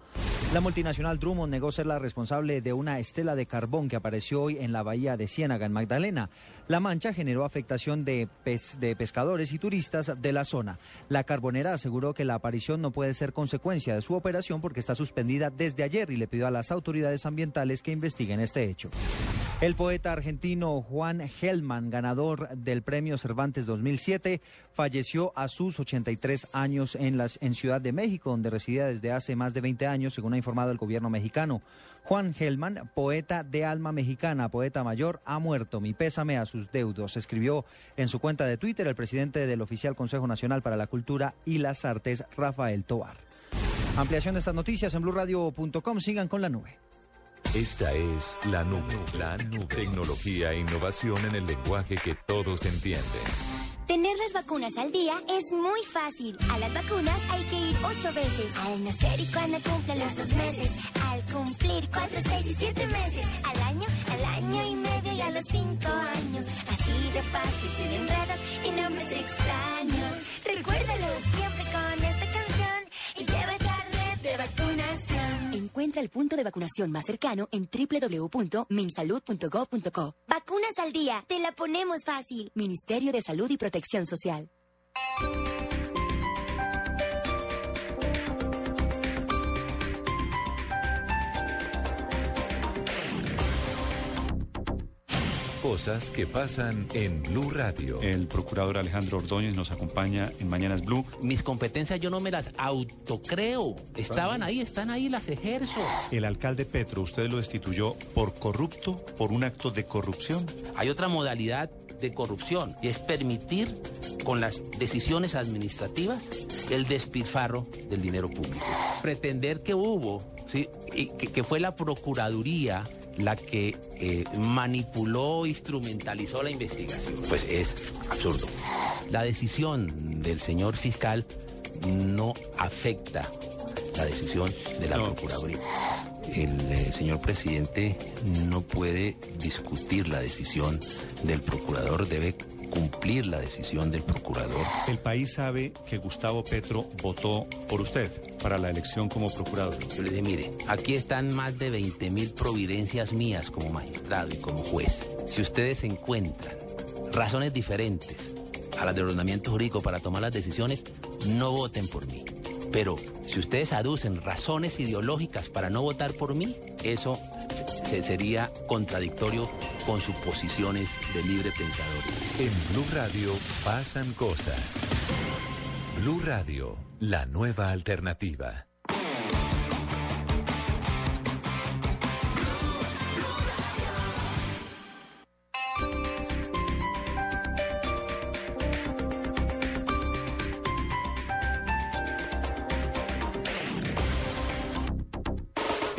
La multinacional Drummond negó ser la responsable de una estela de carbón que apareció hoy en la bahía de Ciénaga, en Magdalena. La mancha generó afectación de, de pescadores y turistas de la zona. La carbonera aseguró que la aparición no puede ser consecuencia de su operación porque está suspendida desde ayer y le pidió a las autoridades ambientales que investiguen este hecho. El poeta argentino Juan Gelman, ganador del Premio Cervantes 2007, falleció a sus 83 años en, las, en Ciudad de México, donde residía desde hace más de 20 años, según ha informado el gobierno mexicano. Juan Gelman, poeta de alma mexicana, poeta mayor, ha muerto. Mi pésame a sus deudos, escribió en su cuenta de Twitter el presidente del Oficial Consejo Nacional para la Cultura y las Artes, Rafael Tobar. Ampliación de estas noticias en blurradio.com. Sigan con la nube. Esta es la nube. La nube. Tecnología e innovación en el lenguaje que todos entienden. Tener las vacunas al día es muy fácil. A las vacunas hay que ir ocho veces. Al nacer y cuando cumplen los dos meses. Al cumplir cuatro, seis y siete meses. Al año, al año y medio y a los cinco años. Así de fácil, sin enredos y nombres extraños. Recuérdalo siempre con esta canción y lleva el carnet de vacunación. Encuentra el punto de vacunación más cercano en www.minsalud.gov.co. Vacunas al día, te la ponemos fácil. Ministerio de Salud y Protección Social. Cosas que pasan en Blue Radio. El procurador Alejandro Ordóñez nos acompaña en Mañanas Blue. Mis competencias yo no me las autocreo. Estaban ahí, están ahí, las ejerzo. El alcalde Petro, usted lo destituyó por corrupto, por un acto de corrupción. Hay otra modalidad de corrupción y es permitir con las decisiones administrativas el despilfarro del dinero público. Pretender que hubo, ¿sí? y que, que fue la Procuraduría la que eh, manipuló, instrumentalizó la investigación, pues es absurdo. La decisión del señor fiscal no afecta la decisión de la Procuraduría. El eh, señor presidente no puede discutir la decisión del procurador, debe cumplir la decisión del procurador. El país sabe que Gustavo Petro votó por usted para la elección como procurador. Yo le dije, mire, aquí están más de 20 mil providencias mías como magistrado y como juez. Si ustedes encuentran razones diferentes a las del ordenamiento jurídico para tomar las decisiones, no voten por mí. Pero si ustedes aducen razones ideológicas para no votar por mí, eso se- sería contradictorio con sus posiciones de libre pensador. En Blue Radio pasan cosas. Blue Radio, la nueva alternativa.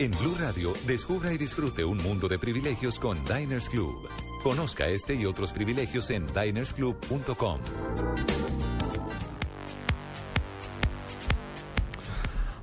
En Blue Radio, descubra y disfrute un mundo de privilegios con Diners Club. Conozca este y otros privilegios en dinersclub.com.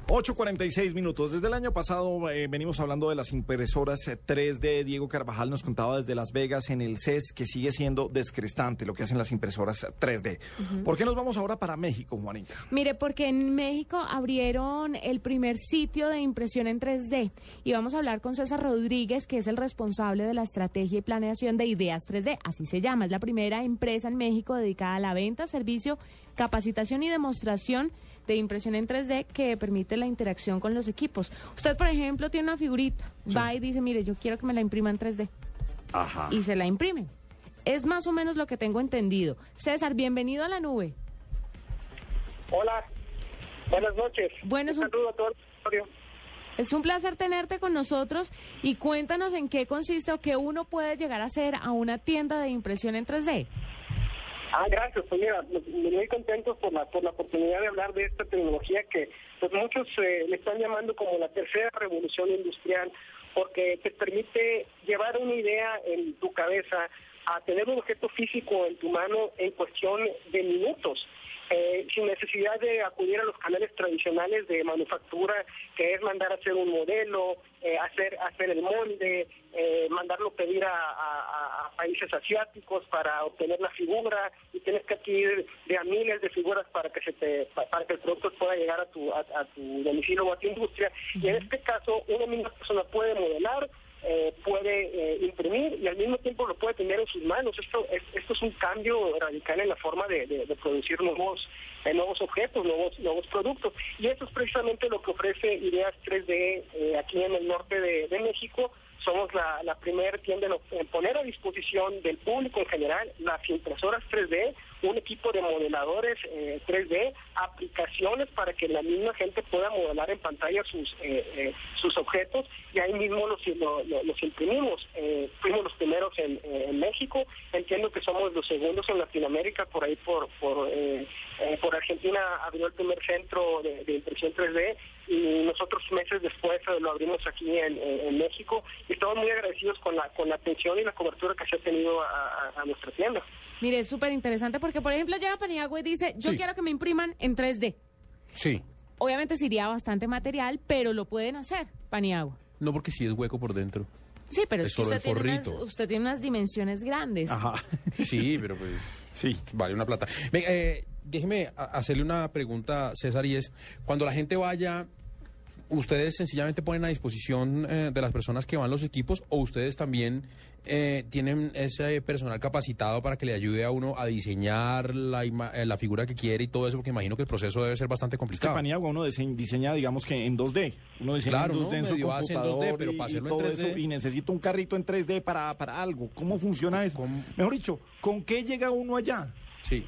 8.46 minutos. Desde el año pasado eh, venimos hablando de las impresoras eh, 3D. Diego Carvajal nos contaba desde Las Vegas en el CES que sigue siendo descrestante lo que hacen las impresoras 3D. ¿Por qué nos vamos ahora para México, Juanita? Mire, porque en México abrieron el primer sitio de impresión en 3D y vamos a hablar con César Rodríguez, que es el responsable de la estrategia y planeación de Ideas 3D, así se llama. Es la primera empresa en México dedicada a la venta, servicio, capacitación y demostración de impresión en 3D que permite la interacción con los equipos. Usted, por ejemplo, tiene una figurita, va y dice, mire, yo quiero que me la imprima en 3D. Ajá. Y se la imprimen. Es más o menos lo que tengo entendido. César, bienvenido a la nube. Hola, buenas noches. Bueno, es un, saludo a todo el auditorio. es un placer tenerte con nosotros y cuéntanos en qué consiste o qué uno puede llegar a hacer a una tienda de impresión en 3D. Ah, gracias. Pues mira, muy contentos por la, por la oportunidad de hablar de esta tecnología que pues muchos eh, le están llamando como la tercera revolución industrial porque te permite llevar una idea en tu cabeza a tener un objeto físico en tu mano en cuestión de minutos. Eh, sin necesidad de acudir a los canales tradicionales de manufactura, que es mandar a hacer un modelo, eh, hacer hacer el molde, eh, mandarlo pedir a, a- a países asiáticos para obtener la figura y tienes que adquirir de a miles de figuras para que se te pa- para que el producto pueda llegar a tu a, a tu domicilio o a tu industria. Y en este caso una misma persona puede modelar eh, puede eh, imprimir y al mismo tiempo lo puede tener en sus manos. Esto es, esto es un cambio radical en la forma de, producir nuevos eh, nuevos objetos, nuevos nuevos productos. Y eso es precisamente lo que ofrece Ideas 3D eh, aquí en el norte de, México. Somos la, primera tienda en, en poner a disposición del público en general las impresoras 3D, un equipo de modeladores eh, 3D, aplicaciones para que la misma gente pueda modelar en pantalla sus eh, eh, sus objetos y ahí mismo los, lo- lo- los imprimimos. Eh, fuimos los primeros en, eh, en México, entiendo que somos los segundos en Latinoamérica, por ahí por por, por Argentina abrió el primer centro de, de impresión 3D y nosotros meses después lo abrimos aquí en, en- México y estamos muy agradecidos con la con la atención y la cobertura que se ha tenido a, a- a nuestra tienda. Mire, es súper interesante porque, por ejemplo, llega Paniagua y dice, yo quiero que me impriman en 3D. Sí. Obviamente sería bastante material, pero lo pueden hacer, Paniagua. No porque sí es hueco por dentro. Sí, pero Es es, que usted tiene, unas, usted tiene unas dimensiones grandes. Sí, pero pues. Sí. Vale una plata. Ve, eh, déjeme a- hacerle una pregunta, César, y es: cuando la gente vaya, ¿ustedes sencillamente ponen a disposición eh, de las personas que van los equipos o ustedes también eh, tienen ese personal capacitado para que le ayude a uno a diseñar la, ima- eh, la figura que quiere y todo eso? Porque imagino que el proceso debe ser bastante Es que complicado. Paniagua uno dise- diseña, digamos que en 2D. Uno diseña Claro, en ¿no? 2D en su en 2D, computador pero y- para y hacerlo en todo 3D. eso, y necesita un carrito en 3D para, para algo. ¿Cómo funciona eso? Mejor dicho, ¿con qué llega uno allá? Sí.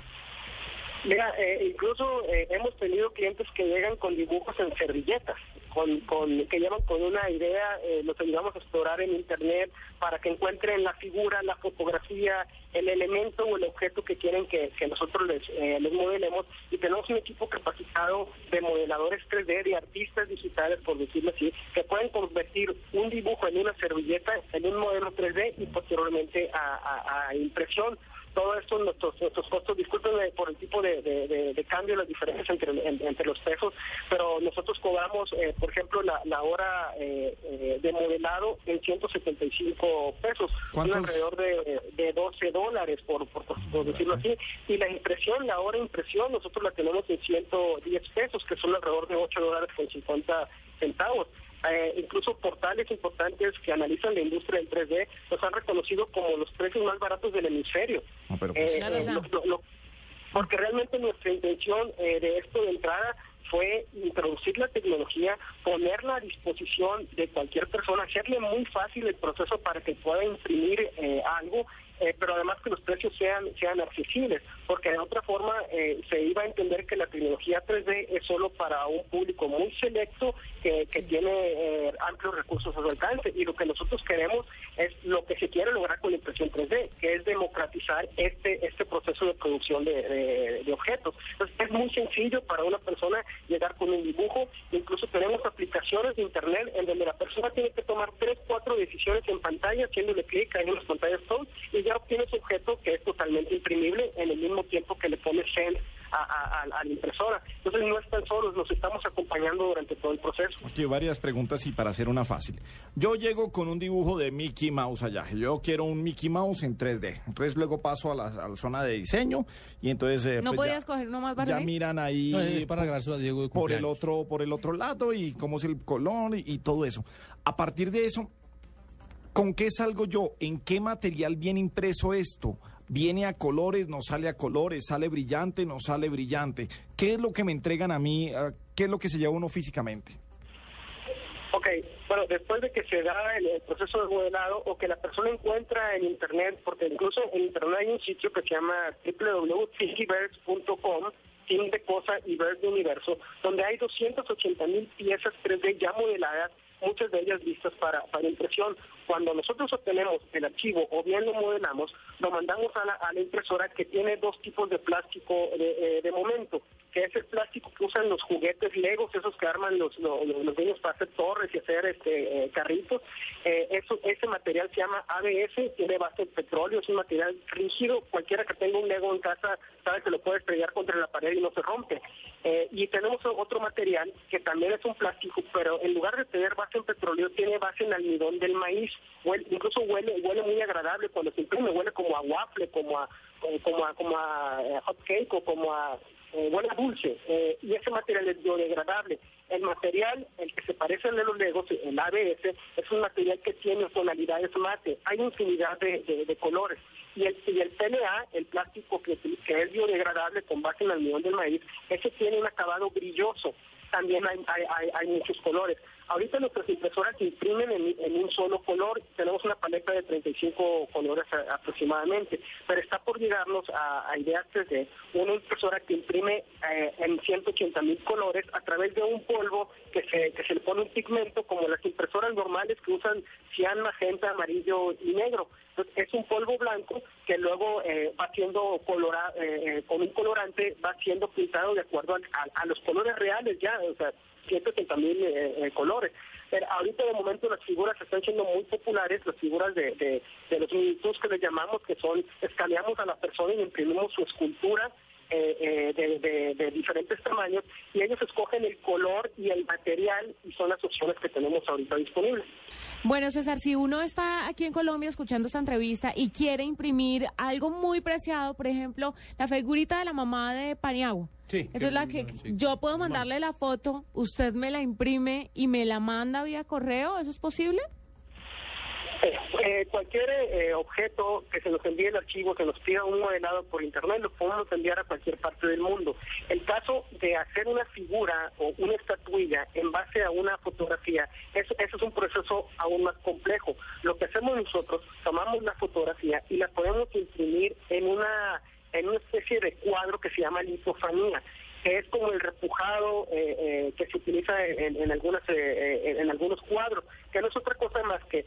Mira, eh, incluso eh, hemos tenido clientes que llegan con dibujos en servilletas, con, con que llevan con una idea, eh, los ayudamos a explorar en internet para que encuentren la figura, la fotografía, el elemento o el objeto que quieren que, que nosotros les, eh, les modelemos. Y tenemos un equipo capacitado de modeladores 3D, de artistas digitales, por decirlo así, que pueden convertir un dibujo en una servilleta, en un modelo 3D y posteriormente a, impresión todo esto, nuestros, nuestros costos, discúlpenme por el tipo de, de- de- de cambio, las diferencias entre, en- entre los pesos, pero nosotros cobramos, eh, por ejemplo, la, la hora eh, eh, de modelado en 175 pesos, son alrededor de, de 12 dólares, por, por, por decirlo así, y la impresión, la hora de impresión, nosotros la tenemos en 110 pesos, que son alrededor de 8 dólares con 50 centavos. Eh, incluso portales importantes que analizan la industria del 3D nos han reconocido como los precios más baratos del hemisferio. pero Eh, Claro, eh, o sea. lo- lo- lo- porque realmente nuestra intención eh, de esto de entrada fue introducir la tecnología, ponerla a disposición de cualquier persona, hacerle muy fácil el proceso para que pueda imprimir eh, algo eh, pero además que los precios sean sean accesibles, porque de otra forma eh, se iba a entender que la tecnología 3D es solo para un público muy selecto que, tiene eh, amplios recursos a su alcance y lo que nosotros queremos es lo que se quiere lograr con la impresión 3D, que es democratizar este este proceso de producción de, objetos. Entonces es muy sencillo para una persona llegar con un dibujo, incluso tenemos aplicaciones de internet en donde la persona tiene que tomar tres, cuatro decisiones en pantalla, haciéndole clic en las pantallas touch y ya obtienes objeto que es totalmente imprimible en el mismo tiempo que le pones send a, a, a, la impresora. Entonces no están solos, los estamos acompañando durante todo el proceso. Aquí varias preguntas y para hacer una fácil. Yo llego con un dibujo de Mickey Mouse allá. Yo quiero un Mickey Mouse en 3D. Entonces luego paso a la, a la zona de diseño y entonces... Eh, ¿No pues podías ya, coger uno más ya miran ahí No, es para a Diego de por el otro por el otro lado y cómo es el color y, y todo eso. A partir de eso, ¿con qué salgo yo? ¿En qué material viene impreso esto? ¿Viene a colores? ¿No sale a colores? ¿Sale brillante? ¿No sale brillante? ¿Qué es lo que me entregan a mí? Ah, ¿Qué es lo que se lleva uno físicamente? Ok, bueno, después de que se da el, proceso de modelado o que la persona encuentra en Internet, porque incluso en Internet hay un sitio que se llama www.thinkiverse.com, Think de cosa y verse de universo, donde hay 280 mil piezas 3D ya modeladas, muchas de ellas listas para, para impresión. Cuando nosotros obtenemos el archivo o bien lo modelamos, lo mandamos a la, impresora que tiene dos tipos de plástico de, eh, de momento, que es el plástico que usan los juguetes Legos, esos que arman los, los, niños para hacer torres y hacer este eh, carritos. Eh, ese material se llama ABS, tiene base de petróleo, es un material rígido. Cualquiera que tenga un Lego en casa sabe que lo puede estrellar contra la pared y no se rompe. Y tenemos otro material que también es un plástico, pero en lugar de tener base en petróleo, tiene base en almidón del maíz. Huele, incluso huele, huele muy agradable cuando se imprime, huele como a waffle, como a, como a, como a eh, hot cake o como a eh, huele dulce. Eh, y ese material es biodegradable. El material, el que se parece al de los Legos, el ABS, es un material que tiene tonalidades mate. Hay infinidad de, colores. Y el, y el PLA, el plástico que, es biodegradable con base en almidón del maíz, ese tiene un acabado brilloso. También hay, hay muchos colores. Ahorita nuestras impresoras imprimen en, un solo color, tenemos una paleta de 35 colores aproximadamente, pero está por llegarnos a, a ideas de una impresora que imprime eh, en 180 mil colores a través de un polvo que se, que se le pone un pigmento como las impresoras normales que usan cian, magenta, amarillo y negro. Es un polvo blanco que luego eh, va siendo colorado, eh, con un colorante, va siendo pintado de acuerdo a, a, a los colores reales ya, o sea, 180 mil eh, eh, colores. Ahorita de momento las figuras están siendo muy populares, las figuras de, de, los minutos que les llamamos, que son, escaneamos a la persona y imprimimos su escultura eh, eh, de, de, de, diferentes tamaños y ellos escogen el color y el material y son las opciones que tenemos ahorita disponibles. Bueno, César, si uno está aquí en Colombia escuchando esta entrevista y quiere imprimir algo muy preciado, por ejemplo, la figurita de la mamá de Paniagua. Sí, Entonces, la que sí. yo puedo mandarle la foto, usted me la imprime y me la manda vía correo, ¿eso es posible? Eh, cualquier eh, objeto que se nos envíe el archivo, que nos pida un modelado por internet, lo podemos enviar a cualquier parte del mundo. El caso de hacer una figura o una estatuilla en base a una fotografía, eso, eso es un proceso aún más complejo. Lo que hacemos nosotros, tomamos la fotografía y la podemos imprimir en una en una especie de cuadro que se llama lipofanía que es como el repujado eh, eh, que se utiliza en, en algunas eh, en, algunos cuadros, que no es otra cosa más que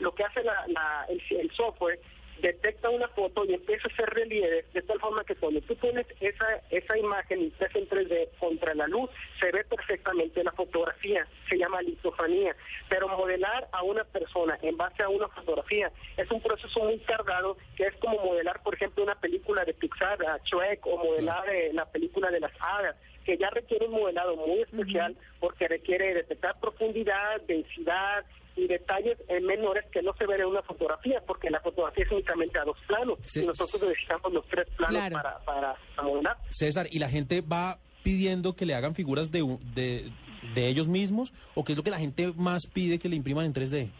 lo que hace la, la, el, el, software detecta una foto y empieza a hacer relieves de tal forma que cuando tú pones esa esa imagen impresa en 3D contra la luz, se ve perfectamente la fotografía, se llama lisofanía. Pero modelar a una persona en base a una fotografía es un proceso muy tardado, que es como modelar, por ejemplo, una película de Pixar, a Shrek, o modelar eh, la película de las hadas, que ya requiere un modelado muy especial uh -huh. porque requiere detectar profundidad, densidad, y detalles eh, menores que no se ven en una fotografía, porque la fotografía es únicamente a dos planos sí. y nosotros necesitamos los tres planos claro. para, para, para modelar. César, ¿y la gente va pidiendo que le hagan figuras de, de, de ellos mismos o qué es lo que la gente más pide que le impriman en 3D?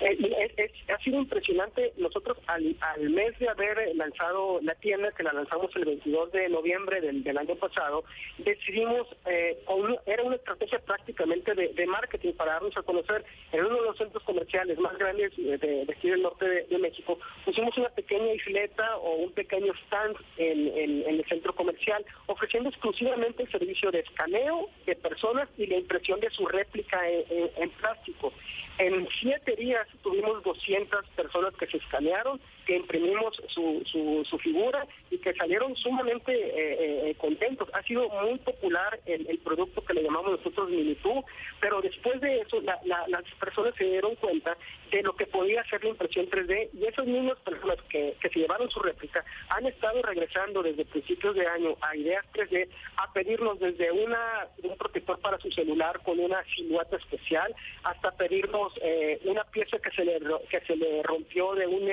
Eh, es- es- ha sido impresionante. Nosotros al, al mes de haber lanzado la tienda, que la lanzamos el 22 de noviembre del, año pasado, decidimos, eh, una- era una estrategia prácticamente de, marketing para darnos a conocer en uno de los centros comerciales más grandes de, aquí del norte de, México. Pusimos una pequeña isleta o un pequeño stand en, el centro comercial, ofreciendo exclusivamente el servicio de escaneo de personas y la impresión de su réplica en plástico. En siete días tuvimos 200 personas que se escanearon, que imprimimos su, su, figura y que salieron sumamente eh, eh, contentos. Ha sido muy popular el, producto que le llamamos nosotros Minitú, pero después de eso la- la- las personas se dieron cuenta de lo que podía hacer la impresión 3D y esas mismas personas que, que se llevaron su réplica han estado regresando desde principios de año a Ideas 3D a pedirnos desde una un protector para su celular con una silueta especial hasta pedirnos eh, una pieza que se le que se le rompió de un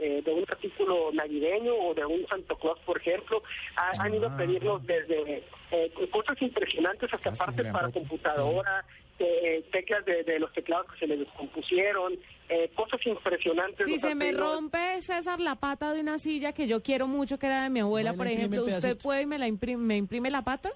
eh, de un artículo navideño o de un Santo Claus por ejemplo Ha- han ido a pedirnos desde eh, cosas impresionantes hasta partes para computadora eh, teclas de, de los teclados que se le descompusieron eh, cosas impresionantes. Si se me pedido- rompe, César, la pata de una silla que yo quiero mucho, que era de mi abuela, Bueno, por ejemplo, ¿usted puede y me la imprime, me imprime la pata?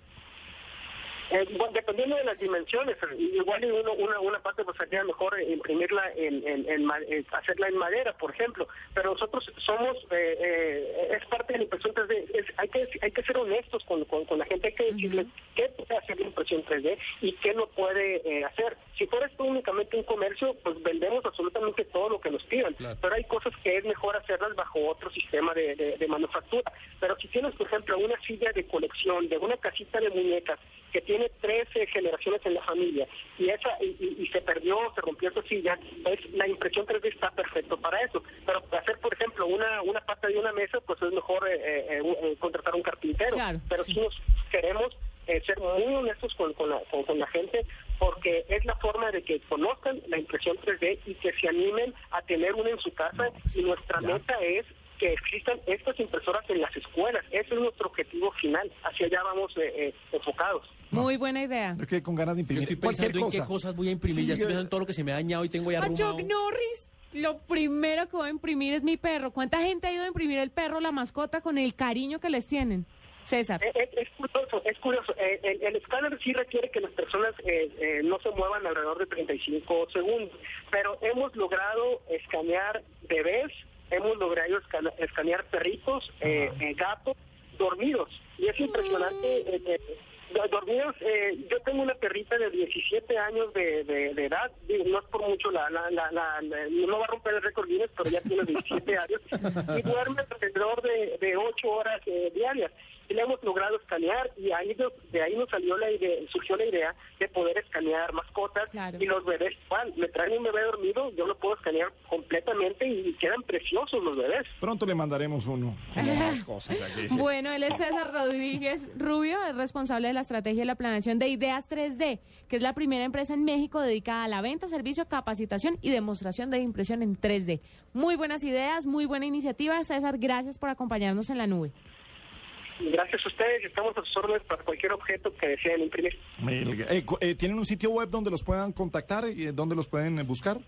Eh, bueno, dependiendo de las dimensiones, igual uno, una, una parte pues sería mejor imprimirla en, en, en ma- hacerla en madera, por ejemplo. Pero nosotros somos, eh, eh, es parte de la impresión 3D. Es- hay que hay que ser honestos con, con, con la gente, hay que decirles qué puede hacer la impresión 3D y qué no puede eh, hacer. Si fuera esto únicamente un comercio, pues vendemos absolutamente todo lo que nos pidan. Pero hay cosas que es mejor hacerlas bajo otro sistema de, de- de manufactura. Pero si tienes, por ejemplo, una silla de colección de una casita de muñecas que tiene 13 generaciones en la familia y esa y, y- y se perdió, se rompió esa silla, pues la impresión 3D está perfecto para eso. Pero hacer, por ejemplo, una, una pata de una mesa, pues es mejor eh, eh, eh, eh, contratar un carpintero. Claro, Pero si nos queremos eh, ser muy honestos con, con la, con, con la gente porque es la forma de que conozcan la impresión 3D y que se animen a tener una en su casa y nuestra meta es que existan estas impresoras en las escuelas. Ese es nuestro objetivo final. Hacia allá vamos eh, eh, enfocados. Muy buena idea. Yo quedé con ganas de imprimir Estoy cualquier pensando en qué cosa. cosas voy a imprimir. Sí, ya estoy yo- pensando en todo lo que se me ha dañado y tengo ya A arrumado. Chuck Norris, lo primero que voy a imprimir es mi perro. ¿Cuánta gente ha ido a imprimir el perro, la mascota, con el cariño que les tienen? César. Es, es- es curioso, es curioso. Eh, el, el escáner sí requiere que las personas eh, eh, no se muevan alrededor de 35 segundos, pero hemos logrado escanear bebés, hemos logrado escane- escanear perritos, eh, eh, gatos, dormidos. Y es impresionante. eh, eh, do- Dormidos, eh, yo tengo una perrita de 17 años de, de- de edad, no es por mucho, la, la, la, la- la- no va a romper el récord Guinness, pero ya tiene 17 años y duerme alrededor de, de 8 horas eh, diarias. Y la hemos logrado escanear y ahí de, de ahí nos salió la idea, surgió la idea de poder escanear mascotas y los bebés igual, me traen un bebé dormido, yo lo puedo escanear completamente y quedan preciosos los bebés. Pronto le mandaremos uno. Como más cosas aquí. Bueno, él es César Rodríguez Rubio, es responsable de la estrategia y la planeación de Ideas 3D, que es la primera empresa en México dedicada a la venta, servicio, capacitación y demostración de impresión en 3D. Muy buenas ideas, muy buena iniciativa. César, gracias por acompañarnos en la nube. Gracias a ustedes, estamos a sus órdenes para cualquier objeto que deseen imprimir. Eh, eh, ¿Tienen un sitio web donde los puedan contactar y eh, donde los pueden buscar?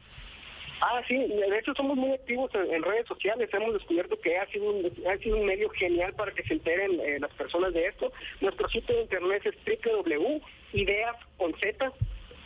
Ah, sí, de hecho somos muy activos en, en redes sociales, hemos descubierto que ha sido un, ha sido un medio genial para que se enteren eh, las personas de esto. Nuestro sitio de internet es www.ideasconz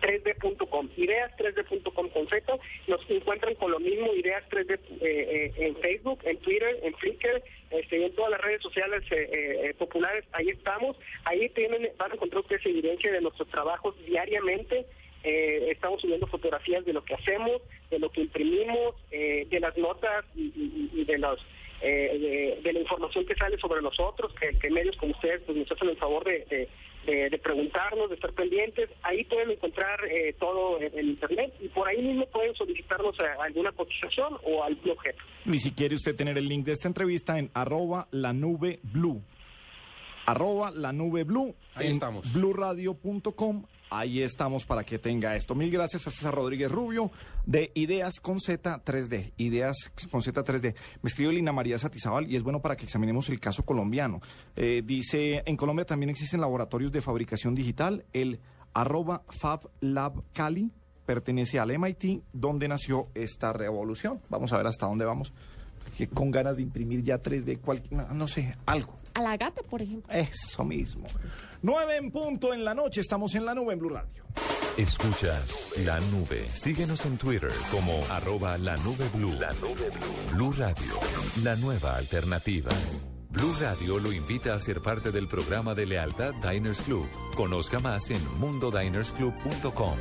3D.com, ideas3d.com con Z, nos encuentran con lo mismo, Ideas 3D eh, eh, en Facebook, en Twitter, en Flickr, este, en todas las redes sociales eh, eh, populares, ahí estamos, ahí tienen, van a encontrar ustedes evidencia de nuestros trabajos diariamente, eh, estamos subiendo fotografías de lo que hacemos, de lo que imprimimos, eh, de las notas y, de los eh, de, la información que sale sobre nosotros, que, medios como ustedes pues, nos hacen el favor de- de- de preguntarnos, de estar pendientes. Ahí pueden encontrar eh, todo en, en Internet y por ahí mismo pueden solicitarnos eh, alguna cotización o algún objeto. Y si quiere usted tener el link de esta entrevista en arroba la nube blue. Arroba la nube blue. Ahí en estamos. bluradio.com. Ahí estamos para que tenga esto. Mil gracias a César Rodríguez Rubio de Ideas con Z 3D. Ideas con Z 3D. Me escribe Lina María Satizabal y es bueno para que examinemos el caso colombiano. Eh, dice, en Colombia también existen laboratorios de fabricación digital. El arroba Fab Lab Cali pertenece al MIT, donde nació esta revolución. Vamos a ver hasta dónde vamos. Que con ganas de imprimir ya 3D, cual, no, no sé, algo. A la gata, por ejemplo. Eso mismo. 9 en punto en la noche, estamos en la nube en Blue Radio. Escuchas la nube. Síguenos en Twitter como arroba la nube blue. La nube blue. Blue Radio, la nueva alternativa. Blue Radio lo invita a ser parte del programa de lealtad Diners Club. Conozca más en mundodinersclub.com.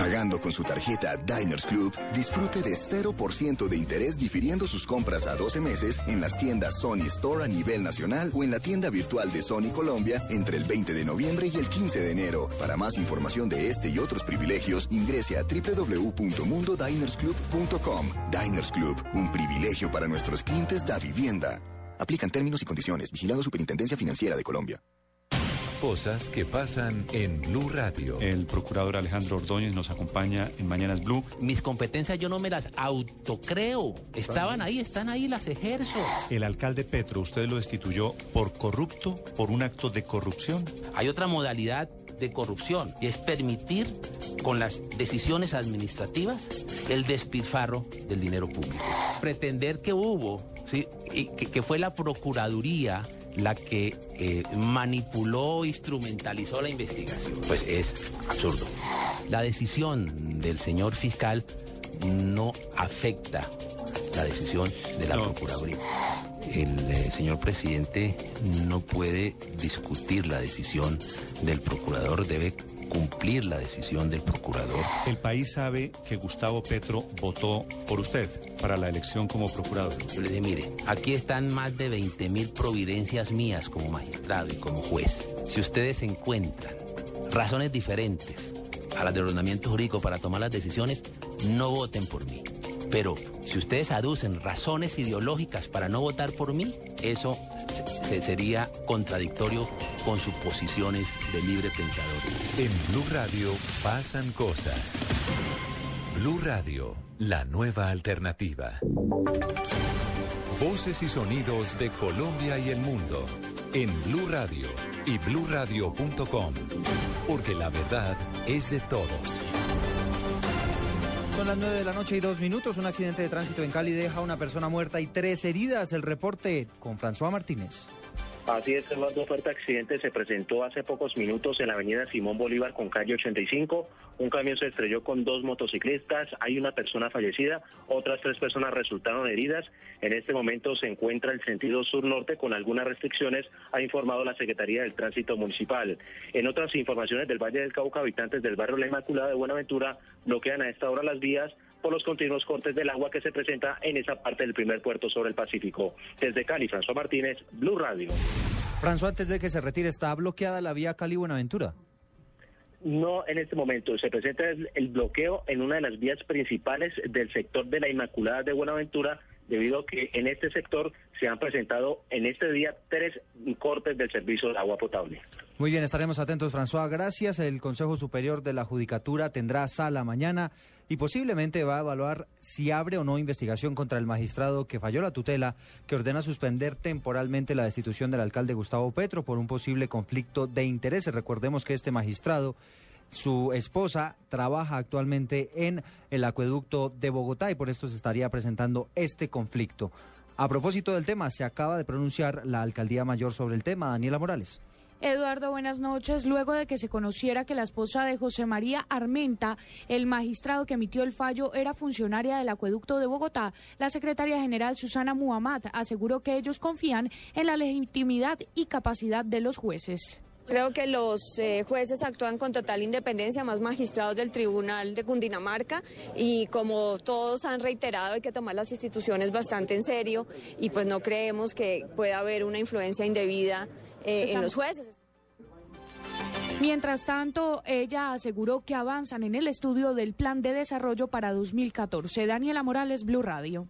Pagando con su tarjeta Diners Club, disfrute de 0% de interés difiriendo sus compras a 12 meses en las tiendas Sony Store a nivel nacional o en la tienda virtual de Sony Colombia entre el 20 de noviembre y el 15 de enero. Para más información de este y otros privilegios, ingrese a www.mundodinersclub.com. Diners Club, un privilegio para nuestros clientes da vivienda. Aplican términos y condiciones. Vigilado Superintendencia Financiera de Colombia. Cosas que pasan en Blue Radio. El procurador Alejandro Ordóñez nos acompaña en Mañanas Blue. Mis competencias yo no me las autocreo. Estaban ahí, están ahí, las ejerzo. El alcalde Petro, usted lo destituyó por corrupto, por un acto de corrupción. Hay otra modalidad de corrupción y es permitir con las decisiones administrativas el despilfarro del dinero público. Pretender que hubo, ¿sí? y que, que fue la Procuraduría la que eh, manipuló, instrumentalizó la investigación. Pues es absurdo. La decisión del señor fiscal no afecta la decisión de la Procuraduría. El eh, señor presidente no puede discutir la decisión del procurador, debe cumplir la decisión del procurador. El país sabe que Gustavo Petro votó por usted para la elección como procurador. Yo le dije, mire, aquí están más de 20 mil providencias mías como magistrado y como juez. Si ustedes encuentran razones diferentes a las del ordenamiento jurídico para tomar las decisiones, no voten por mí. Pero si ustedes aducen razones ideológicas para no votar por mí, eso se- sería contradictorio con sus posiciones de libre pensador. En Blue Radio pasan cosas. Blue Radio, la nueva alternativa. Voces y sonidos de Colombia y el mundo en Blue Radio y bluradio.com, porque la verdad es de todos. Son las 9 de la noche y dos minutos. Un accidente de tránsito en Cali deja una persona muerta y tres heridas. El reporte con François Martínez. Así es, Eduardo, fuerte accidente se presentó hace pocos minutos en la avenida Simón Bolívar con calle 85. Un camión se estrelló con dos motociclistas, hay una persona fallecida, otras tres personas resultaron heridas. En este momento se encuentra el sentido sur-norte con algunas restricciones, ha informado la Secretaría del Tránsito Municipal. En otras informaciones del Valle del Cauca, habitantes del barrio La Inmaculada de Buenaventura bloquean a esta hora las vías por los continuos cortes del agua que se presenta en esa parte del primer puerto sobre el Pacífico. Desde Cali, François Martínez, Blue Radio. François, antes de que se retire, ¿está bloqueada la vía Cali-Buenaventura? No en este momento. Se presenta el, el bloqueo en una de las vías principales del sector de la Inmaculada de Buenaventura, debido a que en este sector se han presentado en este día tres cortes del servicio de agua potable. Muy bien, estaremos atentos, François. Gracias. El Consejo Superior de la Judicatura tendrá sala mañana y posiblemente va a evaluar si abre o no investigación contra el magistrado que falló la tutela que ordena suspender temporalmente la destitución del alcalde Gustavo Petro por un posible conflicto de intereses. Recordemos que este magistrado, su esposa, trabaja actualmente en el acueducto de Bogotá y por esto se estaría presentando este conflicto. A propósito del tema, se acaba de pronunciar la alcaldía mayor sobre el tema, Daniela Morales. Eduardo, buenas noches. Luego de que se conociera que la esposa de José María Armenta, el magistrado que emitió el fallo, era funcionaria del acueducto de Bogotá, la secretaria general Susana Muhammad aseguró que ellos confían en la legitimidad y capacidad de los jueces. Creo que los eh, jueces actúan con total independencia, más magistrados del Tribunal de Cundinamarca y como todos han reiterado hay que tomar las instituciones bastante en serio y pues no creemos que pueda haber una influencia indebida eh, en los jueces. Mientras tanto, ella aseguró que avanzan en el estudio del plan de desarrollo para 2014. Daniela Morales, Blue Radio.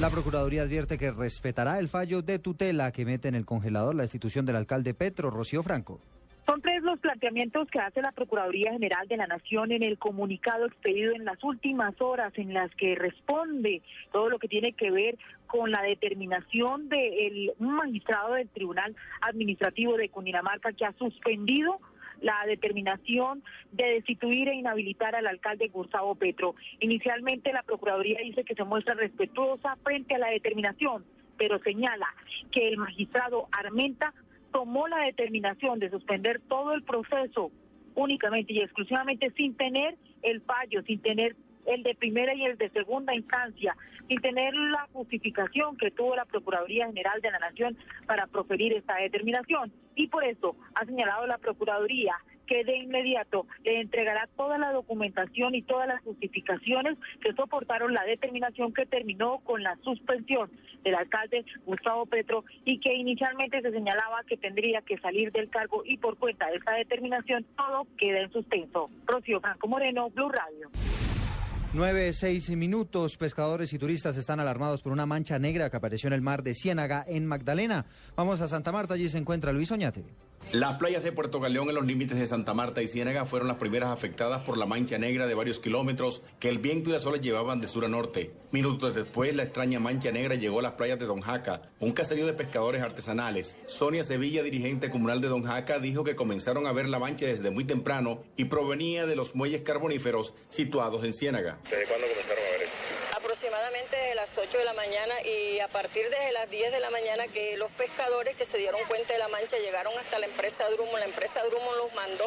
La Procuraduría advierte que respetará el fallo de tutela que mete en el congelador la destitución del alcalde Petro, Rocío Franco. Son tres los planteamientos que hace la Procuraduría General de la Nación en el comunicado expedido en las últimas horas en las que responde todo lo que tiene que ver con la determinación del magistrado del Tribunal Administrativo de Cundinamarca que ha suspendido la determinación de destituir e inhabilitar al alcalde Gustavo Petro. Inicialmente la Procuraduría dice que se muestra respetuosa frente a la determinación, pero señala que el magistrado Armenta tomó la determinación de suspender todo el proceso únicamente y exclusivamente sin tener el fallo, sin tener el de primera y el de segunda instancia, sin tener la justificación que tuvo la Procuraduría General de la Nación para proferir esta determinación. Y por eso ha señalado la Procuraduría que de inmediato le entregará toda la documentación y todas las justificaciones que soportaron la determinación que terminó con la suspensión del alcalde Gustavo Petro y que inicialmente se señalaba que tendría que salir del cargo y por cuenta de esta determinación todo queda en suspenso. Rocío Franco Moreno, Blue Radio. Nueve, seis minutos. Pescadores y turistas están alarmados por una mancha negra que apareció en el mar de Ciénaga, en Magdalena. Vamos a Santa Marta, allí se encuentra Luis Oñate. Las playas de Puerto Galeón en los límites de Santa Marta y Ciénaga fueron las primeras afectadas por la mancha negra de varios kilómetros que el viento y las olas llevaban de sur a norte. Minutos después, la extraña mancha negra llegó a las playas de Don Jaca, un caserío de pescadores artesanales. Sonia Sevilla, dirigente comunal de Don Jaca, dijo que comenzaron a ver la mancha desde muy temprano y provenía de los muelles carboníferos situados en Ciénaga. ¿Desde cuándo comenzaron a ver eso? Aproximadamente de las 8 de la mañana y a partir de las 10 de la mañana que los pescadores que se dieron cuenta de la mancha llegaron hasta la empresa Drummond. La empresa Drummond los mandó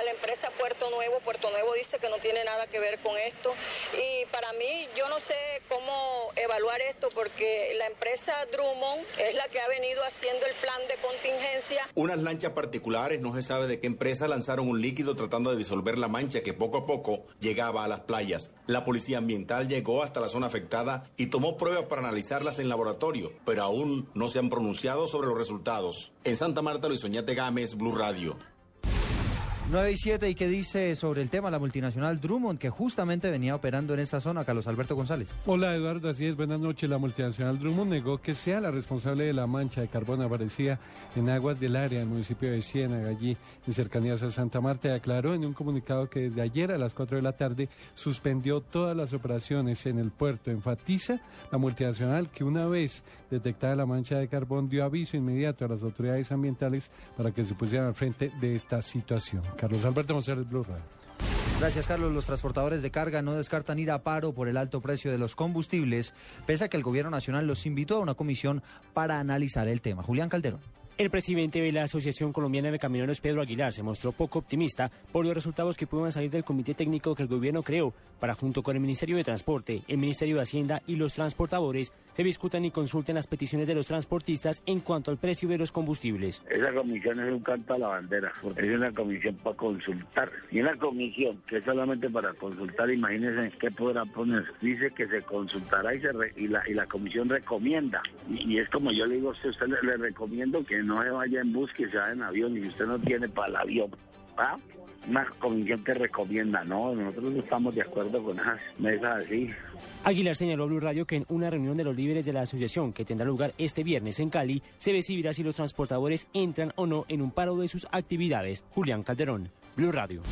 a la empresa Puerto Nuevo. Puerto Nuevo dice que no tiene nada que ver con esto. Y para mí, yo no sé cómo evaluar esto porque la empresa Drummond es la que ha venido haciendo el plan de contingencia. Unas lanchas particulares, no se sabe de qué empresa, lanzaron un líquido tratando de disolver la mancha que poco a poco llegaba a las playas. La policía ambiental llegó hasta la zona afectada y tomó pruebas para analizarlas en laboratorio, pero aún no se han pronunciado sobre los resultados. En Santa Marta, Luis Oñate Gámez, Blue Radio. 9 y 7, ¿y qué dice sobre el tema la multinacional Drummond, que justamente venía operando en esta zona? Carlos Alberto González. Hola Eduardo, así es, buenas noches. La multinacional Drummond negó que sea la responsable de la mancha de carbón aparecida en aguas del área del municipio de Ciénaga, allí en cercanías a Santa Marta, aclaró en un comunicado que desde ayer a las 4 de la tarde suspendió todas las operaciones en el puerto. Enfatiza la multinacional que una vez detectada la mancha de carbón dio aviso inmediato a las autoridades ambientales para que se pusieran al frente de esta situación. Carlos Alberto Monserrat, Blue Radio. Gracias, Carlos. Los transportadores de carga no descartan ir a paro por el alto precio de los combustibles, pese a que el gobierno nacional los invitó a una comisión para analizar el tema. Julián Calderón. El presidente de la Asociación Colombiana de Camioneros, Pedro Aguilar, se mostró poco optimista por los resultados que puedan salir del comité técnico que el gobierno creó para, junto con el Ministerio de Transporte, el Ministerio de Hacienda y los transportadores, se discutan y consulten las peticiones de los transportistas en cuanto al precio de los combustibles. Esa comisión es un canto a la bandera, porque es una comisión para consultar. Y una comisión que es solamente para consultar, imagínense qué podrá poner. Dice que se consultará y, la, comisión recomienda. Y, es como yo le digo usted, usted le, le recomiendo que no se vaya en bus, que se vaya en avión, y si usted no tiene para el avión. ¿ah? Una comisión que recomienda, no, nosotros no estamos de acuerdo con esas mesas así. Aguilar señaló a Blue Radio que en una reunión de los líderes de la asociación que tendrá lugar este viernes en Cali, se decidirá si los transportadores entran o no en un paro de sus actividades. Julián Calderón, Blue Radio.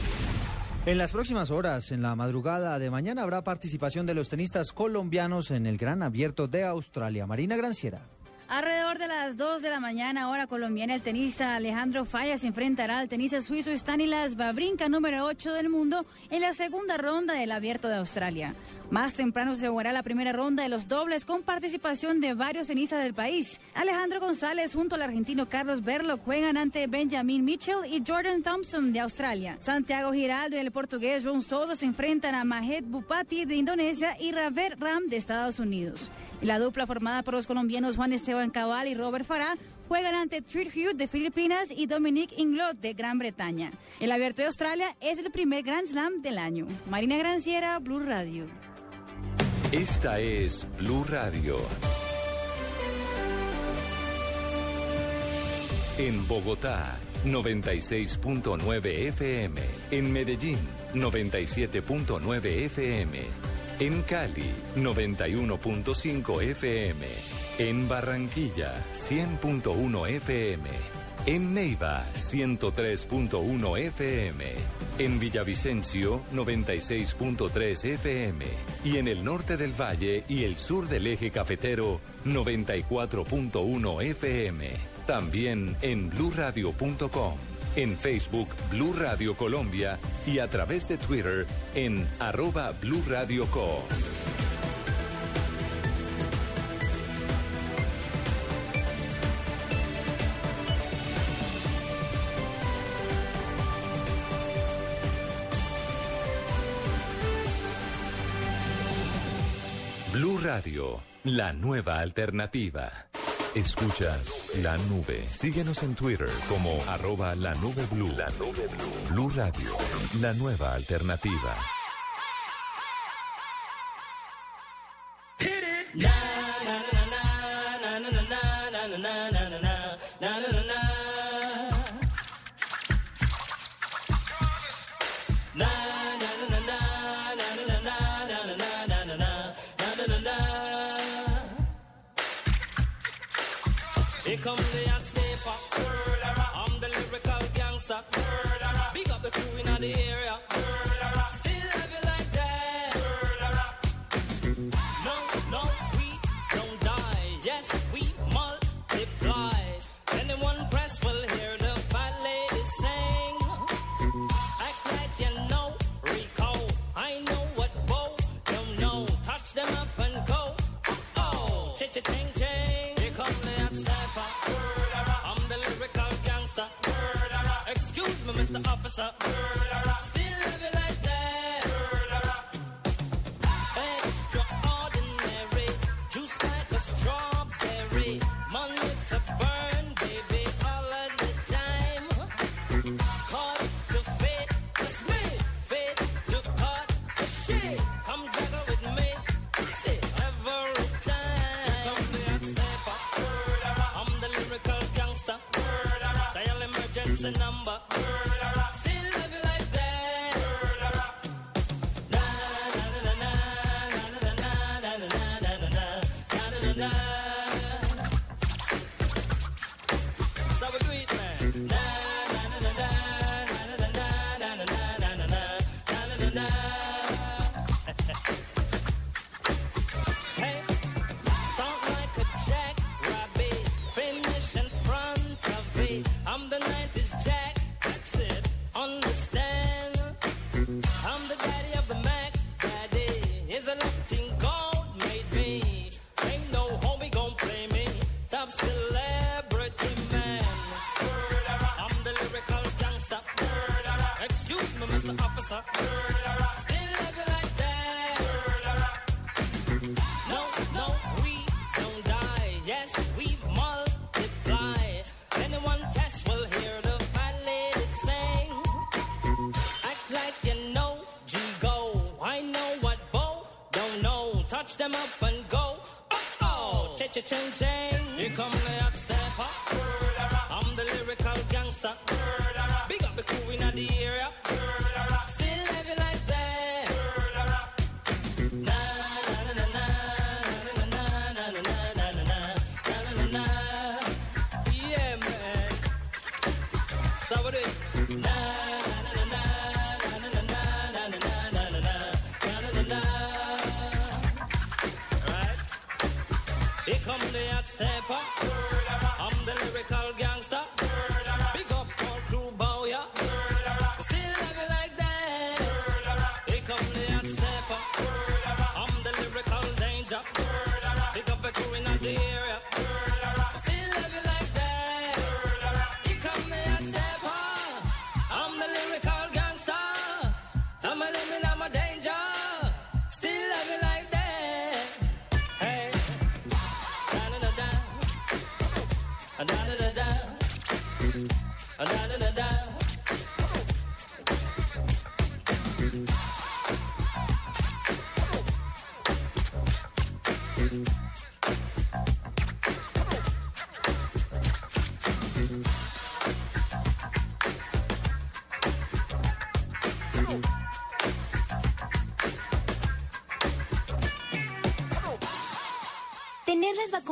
En las próximas horas, en la madrugada de mañana, habrá participación de los tenistas colombianos en el Gran Abierto de Australia. Marina Granciera. Alrededor de las 2 de la mañana, hora colombiana, el tenista Alejandro Falla se enfrentará al tenista suizo Stanilas Babrinka, número 8 del mundo, en la segunda ronda del Abierto de Australia. Más temprano se jugará la primera ronda de los dobles con participación de varios tenistas del país. Alejandro González junto al argentino Carlos Berlo juegan ante Benjamin Mitchell y Jordan Thompson de Australia. Santiago Giraldo y el portugués Ron Soto se enfrentan a Mahed Bupati de Indonesia y Raver Ram de Estados Unidos. La dupla formada por los colombianos Juan Esteban Cabal y Robert Farah juegan ante Treat Hugh de Filipinas y Dominique Inglot de Gran Bretaña. El Abierto de Australia es el primer Grand Slam del año. Marina Granciera, Blue Radio. Esta es Blue Radio. En Bogotá, 96.9 FM. En Medellín, 97.9 FM. En Cali, 91.5 FM. En Barranquilla, 100.1 FM. En Neiva, 103.1 FM. En Villavicencio, 96.3 FM. Y en el norte del valle y el sur del eje cafetero, 94.1 FM. También en blurradio.com. En Facebook, Blue Radio Colombia. Y a través de Twitter, en arroba Blue Radio Co. Blue Radio, la nueva alternativa. Escuchas la nube. Síguenos en Twitter como arroba la nube blue. La nube blue. Blue Radio, la nueva alternativa. Mr. Officer. Murderer. Still love you like that. Murderer. Extraordinary, juice like a strawberry. Money to burn, baby, all of the time. Call to fate, it's me. Fate to part the shit. Come juggle with me, see every time. Here comes the hot. I'm the lyrical gangster. Dial emergency number.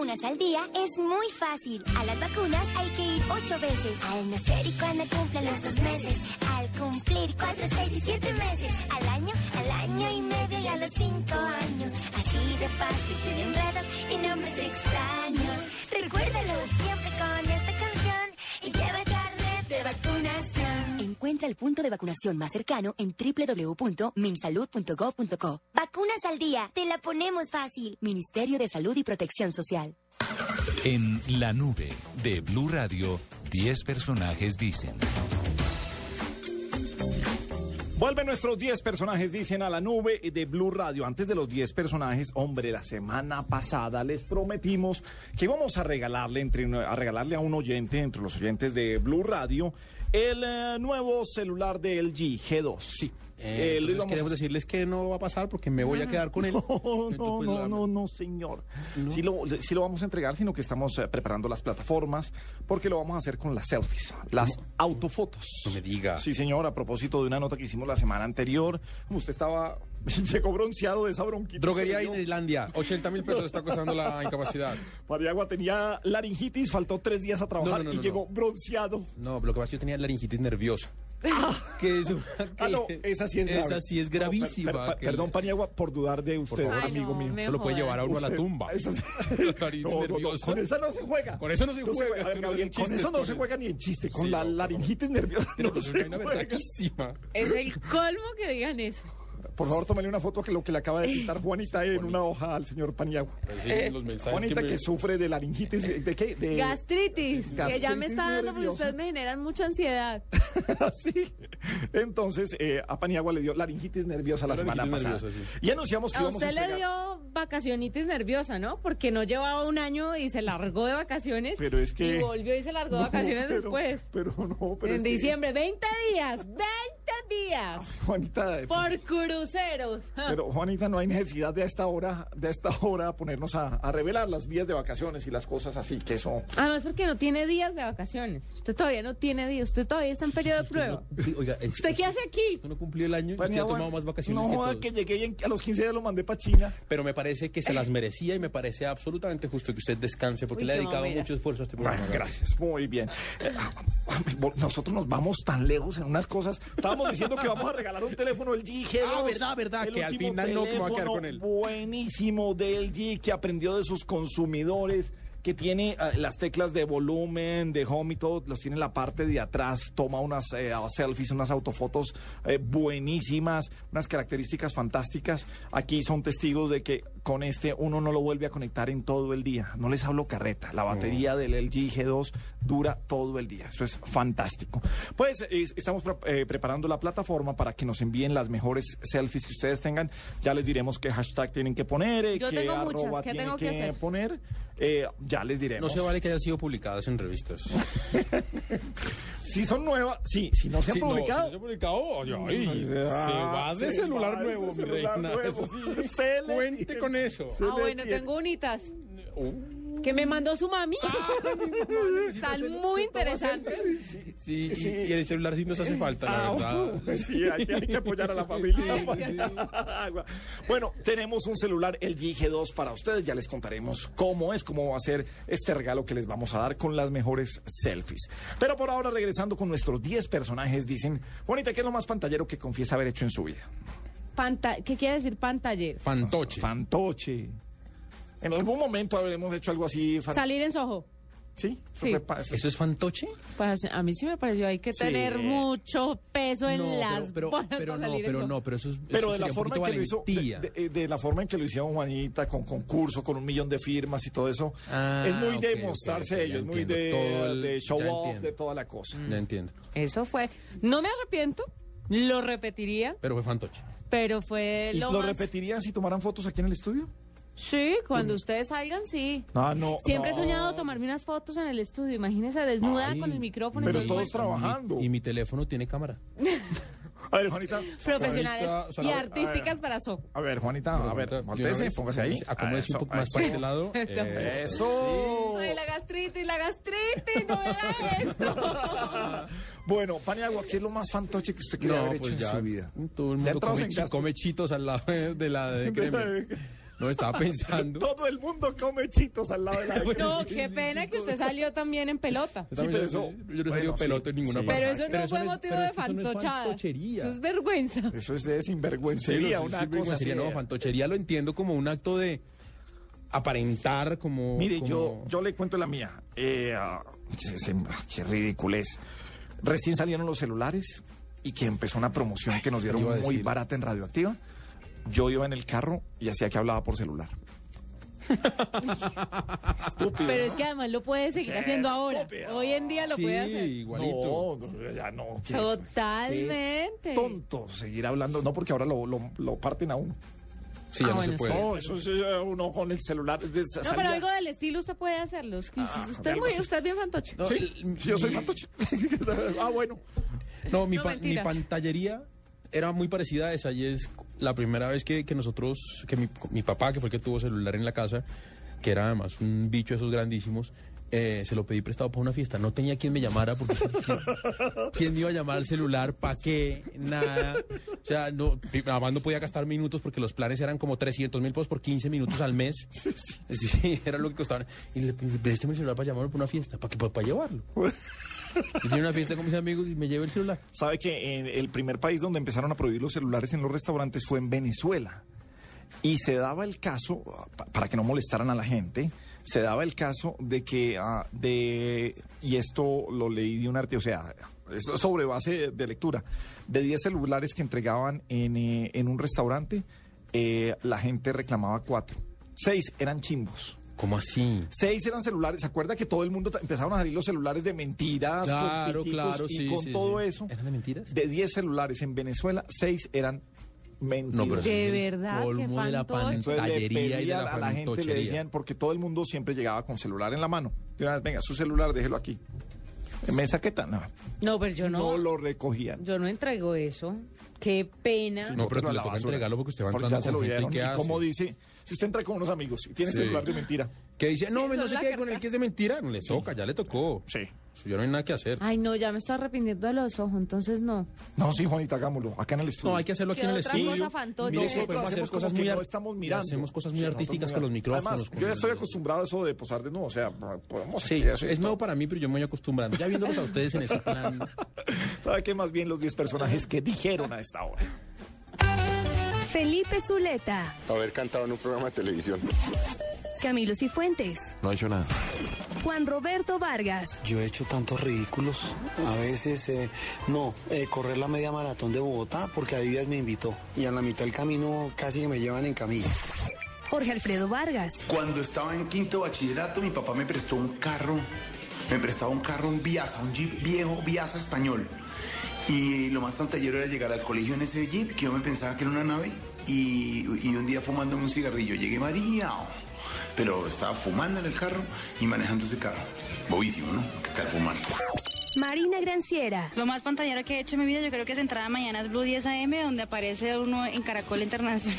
al día es muy fácil. A las vacunas hay que ir ocho veces. Al nacer y cuando cumplan los dos meses. Al cumplir cuatro, seis y siete meses vacunación más cercano en www.minsalud.gov.co. Vacunas al día, te la ponemos fácil. Ministerio de Salud y Protección Social. En la nube de Blue Radio, 10 personajes dicen. Vuelven nuestros 10 personajes, dicen a la nube de Blue Radio. Antes de los 10 personajes, hombre, la semana pasada les prometimos que íbamos a regalarle, entre, a regalarle a un oyente, entre los oyentes de Blue Radio, el eh, nuevo celular de LG G2. Sí. Eh, entonces queremos decirles que no va a pasar porque me voy a quedar con él. No, no, no, no, no, señor. Sí, lo, sí lo vamos a entregar, sino que estamos eh, preparando las plataformas porque lo vamos a hacer con las selfies, las autofotos. No me diga. Sí, señor, a propósito de una nota que hicimos la semana anterior, usted estaba, llegó bronceado de esa bronquita. Droguería. Islandia, 80 mil pesos está costando la incapacidad. Pariagua tenía laringitis, faltó tres días a trabajar No, no, no, y no, llegó bronceado. No, lo que pasa es que yo tenía laringitis nerviosa. que eso, Ah, no, esa sí es grave. Esa sí es gravísima. No, per- per- que- perdón, Paniagua, por dudar de usted, favor. Ay, amigo no, mío. Eso lo puede llevar a uno a la tumba. esa sí- con esa no se juega. Con eso no se juega, ver, Gabriel, con eso no se juega ni en chiste. Con Sí, la no, laringitis nerviosa no es se juega. Es el colmo que digan eso. Por favor, tómale una foto que lo que le acaba de citar Juanita en una hoja al señor Paniagua. Mensajes Juanita que sufre de laringitis, ¿de, de qué? De, Gastritis, que ya me está dando porque ustedes me generan mucha ansiedad. Sí. Entonces, eh, a Paniagua le dio laringitis nerviosa la semana Laringitis pasada. nerviosa, Y anunciamos que A usted a le entregar- dio vacacionitis nerviosa, ¿no? Porque no llevaba un año y se largó de vacaciones. Pero es que- Y volvió y se largó de No, vacaciones pero- después. Pero no, pero en es que- diciembre, 20 días, 20 días. Juanita, Por cruceros. Pero Juanita, no hay necesidad de a esta hora, de a esta hora ponernos a, a revelar las días de vacaciones y las cosas así, que eso. Además, porque no tiene días de vacaciones. Usted todavía no tiene días. Usted todavía está en periodo de prueba. Sí, oiga, es- ¿Usted qué hace aquí? Usted no cumplió el año y usted ha tomado más vacaciones no que todos. que llegué y en- a los 15 días lo mandé para China. Pero me parece que se las merecía y me parece absolutamente justo que usted descanse porque Uy, le ha dedicado mamera. mucho esfuerzo a este programa. Bueno, gracias, muy bien. Eh, nosotros nos vamos tan lejos en unas cosas. Estábamos diciendo que vamos a regalar un teléfono el G2. Verdad, verdad, que al final no, voy a quedar con él. Buenísimo del G que aprendió de sus consumidores. Que tiene eh, las teclas de volumen, de home y todo, los tiene en la parte de atrás. Toma unas eh, selfies, unas autofotos eh, buenísimas, unas características fantásticas. Aquí son testigos de que con este uno no lo vuelve a conectar en todo el día. No les hablo carreta. La batería del LG G2 dura todo el día. Eso es fantástico. Pues es- estamos pre- eh, preparando la plataforma para que nos envíen las mejores selfies que ustedes tengan. Ya les diremos qué hashtag tienen que poner, eh, Yo qué tengo muchas. arroba ¿Qué tienen tengo que hacer? poner. Eh, ya les No diremos. se vale que hayan sido publicadas en revistas. Si son nuevas, sí, si no se han Sí, no, publicado. si no se han publicado, ay, ay, se Ah, va de se celular va de nuevo, mi celular reina. nuevo. Eso sí, cuente con eso. Se Ah, bueno, tiene. tengo unitas. Uh, Que me mandó su mami. necesita Están muy interesantes. Sí, y- Sí. Y, el celular sí nos hace falta, la Ah, verdad. Sí, hay que, hay que apoyar a la familia. Bueno, tenemos un celular LG G2 para ustedes. Ya les contaremos cómo es, cómo va a ser este regalo que les vamos a dar con las mejores selfies. Pero por ahora, regresando con nuestros 10 personajes, dicen, Juanita, ¿qué es lo más pantallero que confiesa haber hecho en su vida? Panta- ¿Qué quiere decir pantallero? Fantoche. Fantoche. En algún momento habremos hecho algo así. fan- Salir en Soho. ¿Sí? Eso Sí. eso- ¿Eso es fantoche? Pues a mí sí me pareció, hay que Sí. tener mucho peso en No, las pero, bolas pero, pero no, pero no, pero eso es Pero eso de la forma en que lo hizo, de, de- de la forma en que lo hicieron Juanita, con concurso, con un millón de firmas y todo eso, Ah, es muy de mostrarse ok, ok, ellos, muy de, Todo el- de show off, entiendo. de toda la cosa. Ya entiendo. Eso fue. No me arrepiento, lo repetiría, Pero fue fantoche. pero fue ¿Y lo, lo más... repetirían si tomaran fotos aquí en el estudio? Sí, cuando ustedes salgan, sí. Ah, no. Siempre no. he soñado tomarme unas fotos en el estudio. Imagínese desnuda Ay, con el micrófono. pero y todo todos trabajando. Y mi teléfono tiene cámara. A ver, Juanita. Profesionales y artísticas para Soho. A ver, Juanita, a ver, vez, póngase ahí. Acomódese un Eso, poco más eso. para este lado. Eso. Ay, la gastritis, la gastritis, no me haga esto. Bueno, Paniagua, ¿qué es lo más fantoche que usted quiere No, haber hecho pues en ya. su vida? Todo el Ya mundo come, en come chitos al lado de la de. No, estaba pensando. Todo el mundo come chitos al lado de la No, qué pena que usted salió también en pelota. Pero eso- yo no he salido bueno, sí, pelota en ninguna sí. parte. Pero eso no Pero fue es- motivo de fantochada. fantochería. Eso es vergüenza. Eso es de sinvergüencería, Sí, una sí, cosa no, fantochería lo entiendo como un acto de aparentar, como... Mire, como- yo, yo le cuento la mía. Eh, ah, se- qué ridiculez. Recién salieron los celulares y que empezó una promoción que nos dieron muy decir. barata en Radioactiva, yo iba en el carro y hacía que hablaba por celular. Estúpido. Pero ¿no? es que además lo puede seguir Qué haciendo ahora. estúpido. Hoy en día lo Sí, puede hacer. igualito. No, ya no. qué- Totalmente. qué tonto seguir hablando. No, porque ahora lo, lo, lo parten a uno. Sí, ya Ah, no bueno, se puede. No, eso es eh, uno con el celular. de- No, salía- pero algo del estilo usted puede hacerlo. Es que usted, es algo muy, así. usted es bien fantoche. No, Sí, el- yo soy mi- fantoche. ah, bueno. No, mi, No, pa- mi pantallería era muy parecida a esa y es la primera vez que, que nosotros, que mi, mi papá, que fue el que tuvo celular en la casa, que era además un bicho de esos grandísimos, eh, se lo pedí prestado para una fiesta. No tenía quien me llamara porque ¿quién, quién me iba a llamar al celular? ¿Para qué? Nada. O sea, no, además no podía gastar minutos porque los planes eran como 300 mil pesos por 15 minutos al mes. Sí, era lo que costaban. Y le préstame el celular para llamarme para una fiesta, para, que, para llevarlo. Una fiesta con mis amigos y me llevé el celular. Sabe que el primer país donde empezaron a prohibir los celulares en los restaurantes fue en Venezuela. Y se daba el caso, pa- para que no molestaran a la gente, se daba el caso de que, ah, de, y esto lo leí de un arte, o sea, sobre base de, lectura, de 10 celulares que entregaban en, eh, en un restaurante, eh, la gente reclamaba cuatro. Seis eran chimbos. ¿Cómo así? Seis eran celulares. ¿Se acuerda que todo el mundo empezaron a salir los celulares de mentiras? con Claro, piticos claro, y sí, con sí, todo sí. eso. ¿Eran de mentiras? De 10 celulares en Venezuela, seis eran mentiras. No, pero De verdad, colmo de la fantoche. Entonces le pantallería y de la a la gente, le decían, porque todo el mundo siempre llegaba con celular en la mano. De una vez, venga, su celular, déjelo aquí. ¿En mesa qué tal? No, No, pero yo no. no lo recogían. Yo no entrego eso. Qué pena. No, pero a le la toca basura. entregarlo porque usted va Porque entrando ya se lo con gente y. ¿qué Y hace? como dice, si usted entra con unos amigos y tiene Sí. celular de mentira, Que dice, no, no se quede con el que es de mentira. No le toca, ya le tocó. sí. Ya no hay nada que hacer. Ay, no, ya me estoy arrepintiendo de los ojos, entonces no. No, sí, Juanita, hagámoslo. Acá en el estudio. No, hay que hacerlo aquí ¿Qué en el estudio. cosa fantoche? Podemos hacer cosas muy no estamos mirando. Hacemos cosas muy Sí, artísticas con los micrófonos. Además, con- yo ya estoy acostumbrado a eso de posar de nuevo. O sea, podemos. Sí, es esto. nuevo para mí, pero yo me voy acostumbrando. Ya viéndolos a ustedes en ese plan. ¿Sabe qué? Más bien los 10 personajes que dijeron a esta hora. Felipe Zuleta, Haber cantado en un programa de televisión. Camilo Cifuentes, No ha hecho nada. Juan Roberto Vargas, Yo he hecho tantos ridículos. A veces, eh, no, eh, correr la media maratón de Bogotá porque a días me invitó. Y a la mitad del camino casi que me llevan en camilla. Jorge Alfredo Vargas, Cuando estaba en quinto bachillerato, mi papá me prestó un carro, me prestaba un carro, un Viasa, un Jeep viejo, Viasa español. Y lo más pantallero era llegar al colegio en ese Jeep, que yo me pensaba que era una nave, y, y un día fumándome un cigarrillo, llegué María, pero estaba fumando en el carro y manejando ese carro. Bobísimo, ¿no? Que estar fumando. Marina Granciera, Lo más pantallero que he hecho en mi vida, yo creo que es entrar a Mañanas Blue 10 AM, donde aparece uno en Caracol Internacional.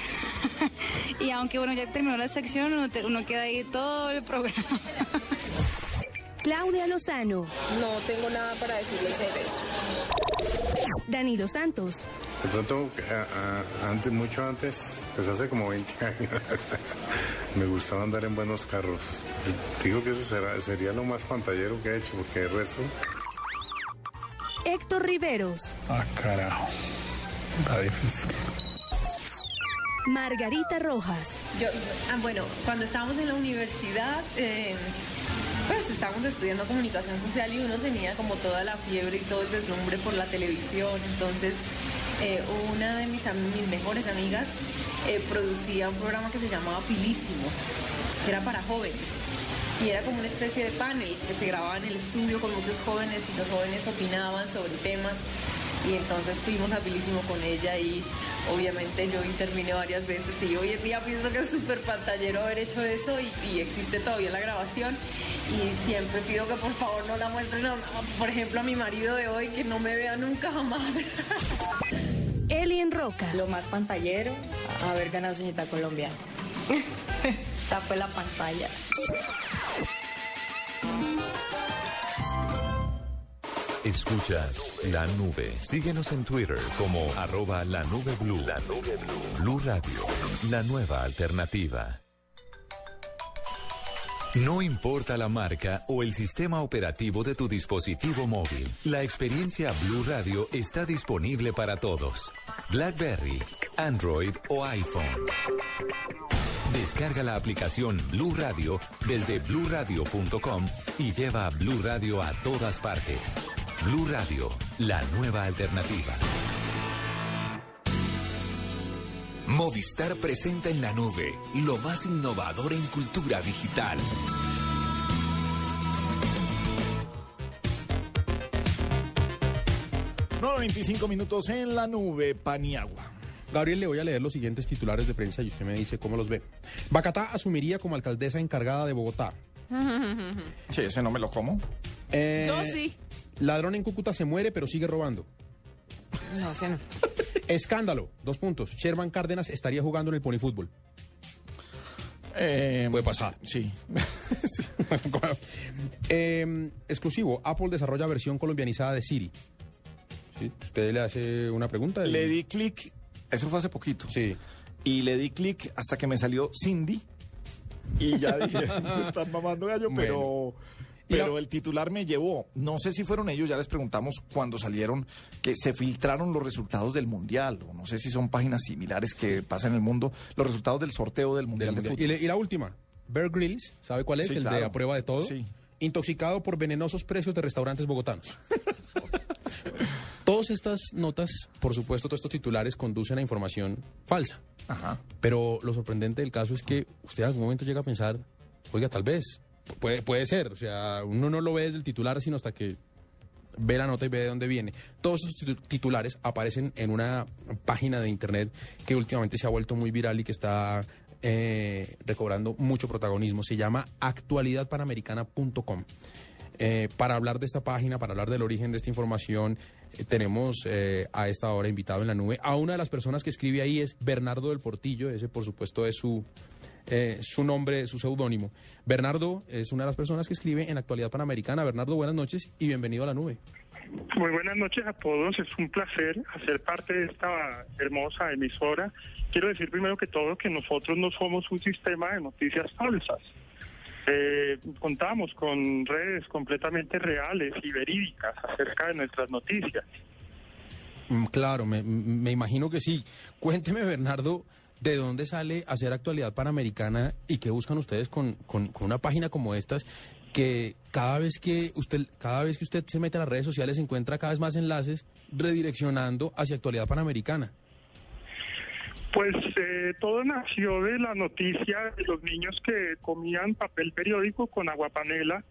y aunque bueno, ya terminó la sección, uno, te- uno queda ahí todo el programa. Claudia Lozano, No tengo nada para decirle sobre eso. Danilo Santos, De pronto, a- a- antes, mucho antes, pues hace como 20 años, me gustaba andar en buenos carros. Digo que eso será, sería lo más pantallero que he hecho, porque el resto... Héctor Riveros, Ah, carajo. Está difícil. Margarita Rojas, Yo, ah, bueno, cuando estábamos en la universidad, eh, pues estábamos estudiando comunicación social y uno tenía como toda la fiebre y todo el deslumbre por la televisión. Entonces, eh, una de mis, mejores amigas eh, producía un programa que se llamaba Pilísimo, que era para jóvenes. Y era como una especie de panel que se grababa en el estudio con muchos jóvenes y los jóvenes opinaban sobre temas. Y entonces fuimos habilísimo con ella y obviamente yo intervine varias veces y hoy en día pienso que es súper pantallero haber hecho eso y, y existe todavía la grabación y siempre pido que por favor no la muestren, a- por ejemplo a mi marido de hoy que no me vea nunca jamás. Elien Roca, Lo más pantallero, haber ganado Señorita Colombia. Esa fue la pantalla. Escuchas la nube. Síguenos en Twitter como arroba la nube blue. La nube blue. Blue Radio, la nueva alternativa. No importa la marca o el sistema operativo de tu dispositivo móvil, la experiencia Blue Radio está disponible para todos. BlackBerry, Android o iPhone. Descarga la aplicación Blue Radio desde bluradio.com y lleva Blue Radio a todas partes. Blue Radio, la nueva alternativa. Movistar presenta en la nube lo más innovador en cultura digital. No, 25 minutos en la nube, Paniagua. Gabriel, le voy a leer los siguientes titulares de prensa y usted me dice cómo los ve. Bacatá asumiría como alcaldesa encargada de Bogotá. Sí, ese no me lo como. Eh, Yo sí. Ladrón en Cúcuta se muere pero sigue robando. No sé, no. Escándalo, dos puntos. Sherman Cárdenas estaría jugando en el ponifútbol. Puede pasar. Sí. Eh, exclusivo, Apple desarrolla versión colombianizada de Siri. ¿Sí? Usted le hace una pregunta. y- Le di clic, eso fue hace poquito. Sí. Y le di clic hasta que me salió Cindy. Y ya dije, me están mamando gallo, pero, Y la- pero el titular me llevó. No sé si fueron ellos, ya les preguntamos cuando salieron que se filtraron los resultados del Mundial. O no sé si son páginas similares que pasan en el mundo, los resultados del sorteo del Mundial del de Mundial. Y, le- y la última, Bear Grylls, ¿sabe cuál es? Sí, el de claro. a prueba de todo. Sí. Intoxicado por venenosos precios de restaurantes bogotanos. Todas estas notas, por supuesto, todos estos titulares conducen a información falsa. Ajá. Pero lo sorprendente del caso es que usted en algún momento llega a pensar, oiga, tal vez, puede, puede ser. O sea, uno no lo ve desde el titular, sino hasta que ve la nota y ve de dónde viene. Todos esos titu- titulares aparecen en una página de internet que últimamente se ha vuelto muy viral y que está eh, recobrando mucho protagonismo. Se llama actualidadpanamericana.com. Eh, para hablar de esta página, para hablar del origen de esta información, tenemos eh, a esta hora invitado en la nube a una de las personas que escribe ahí es Bernardo del Portillo, ese por supuesto es su, eh, su nombre, su seudónimo. Bernardo es una de las personas que escribe en Actualidad Panamericana. Bernardo, buenas noches y bienvenido a la nube. Muy buenas noches a todos, es un placer hacer parte de esta hermosa emisora. Quiero decir primero que todo que nosotros no somos un sistema de noticias falsas. Eh, contamos con redes completamente reales y verídicas acerca de nuestras noticias. Mm, Claro, me, me imagino que sí. Cuénteme, Bernardo, ¿de dónde sale hacer actualidad panamericana y qué buscan ustedes con, con- con una página como estas? Que cada vez que usted, cada vez que usted se mete a las redes sociales encuentra cada vez más enlaces redireccionando hacia actualidad panamericana. Pues eh, todo nació de la noticia de los niños que comían papel periódico con aguapanela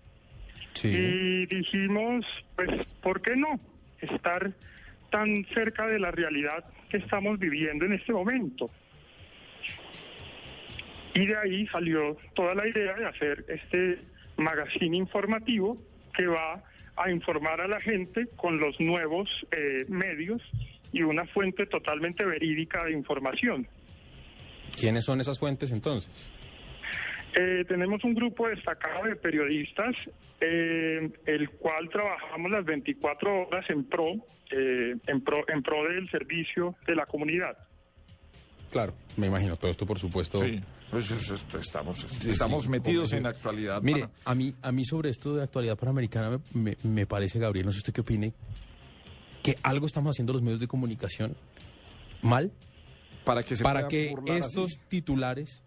y dijimos, pues, ¿por qué no estar tan cerca de la realidad que estamos viviendo en este momento? Y de ahí salió toda la idea de hacer este magazine informativo que va a informar a la gente con los nuevos eh, medios y una fuente totalmente verídica de información. ¿Quiénes son esas fuentes entonces? Eh, tenemos un grupo destacado de periodistas, eh, el cual trabajamos las 24 horas en pro, eh, en pro, en pro del servicio de la comunidad. Claro, me imagino todo esto, por supuesto. Sí, pues, es- es- estamos, Sí, estamos sí, metidos en actualidad. Mire, pana. a mí, a mí sobre esto de actualidad panamericana me, me- me parece, Gabriel, no sé usted qué opine, que algo estamos haciendo los medios de comunicación mal para que, se para que estos así. titulares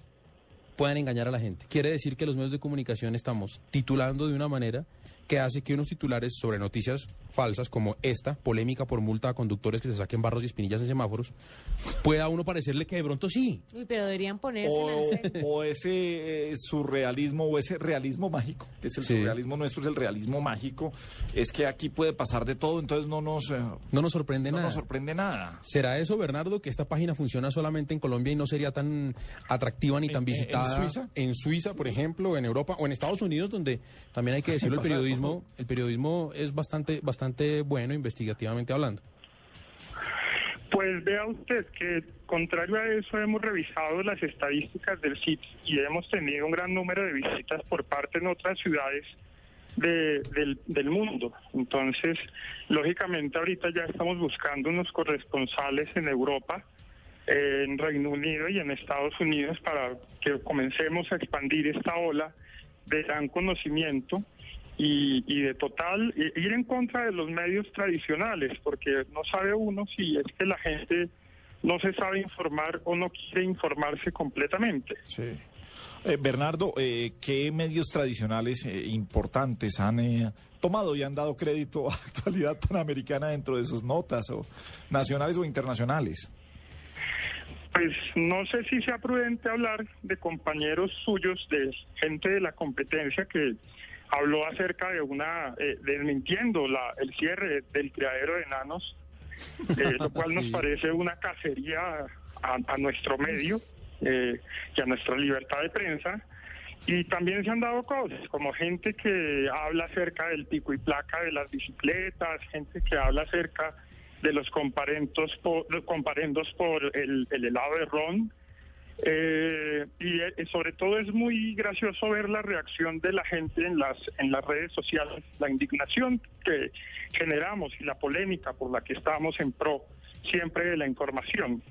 puedan engañar a la gente. Quiere decir que los medios de comunicación estamos titulando de una manera que hace que unos titulares sobre noticias falsas como esta, polémica por multa a conductores que se saquen barros y espinillas en semáforos, pueda a uno parecerle que de pronto sí. Uy, pero deberían ponerse O, o ese eh, surrealismo o ese realismo mágico, que es el Sí. surrealismo nuestro, es el realismo mágico, es que aquí puede pasar de todo, entonces no nos, eh, No nos sorprende no nada. nos sorprende nada. ¿Será eso, Bernardo, que esta página funciona solamente en Colombia y no sería tan atractiva ni tan ¿En- en- en visitada Suiza? en Suiza, por ejemplo, en Europa o en Estados Unidos, donde también hay que decirlo, el periodismo, el periodismo es bastante, bastante bueno investigativamente hablando. Pues vea usted que, contrario a eso, hemos revisado las estadísticas del sitio y hemos tenido un gran número de visitas por parte en otras ciudades de- del, del mundo. Entonces, lógicamente, ahorita ya estamos buscando unos corresponsales en Europa, eh, en Reino Unido y en Estados Unidos para que comencemos a expandir esta ola de gran conocimiento y, y de total ir en contra de los medios tradicionales, porque no sabe uno si es que la gente no se sabe informar o no quiere informarse completamente. Sí. Eh, Bernardo, eh, ¿qué medios tradicionales eh, importantes han eh, tomado y han dado crédito a actualidad panamericana dentro de sus notas, o nacionales o internacionales? Pues no sé si sea prudente hablar de compañeros suyos, de gente de la competencia que habló acerca de una, eh, desmintiendo la, el cierre del criadero de enanos, eh, lo cual nos parece una cacería a, a nuestro medio eh, y a nuestra libertad de prensa. Y también se han dado cosas, como gente que habla acerca del pico y placa de las bicicletas, gente que habla acerca de los comparendos por, los comparendos por el, el helado de ron. Eh, y eh, sobre todo es muy gracioso ver la reacción de la gente en las en las redes sociales, la indignación que generamos y la polémica por la que estamos en pro siempre de la información.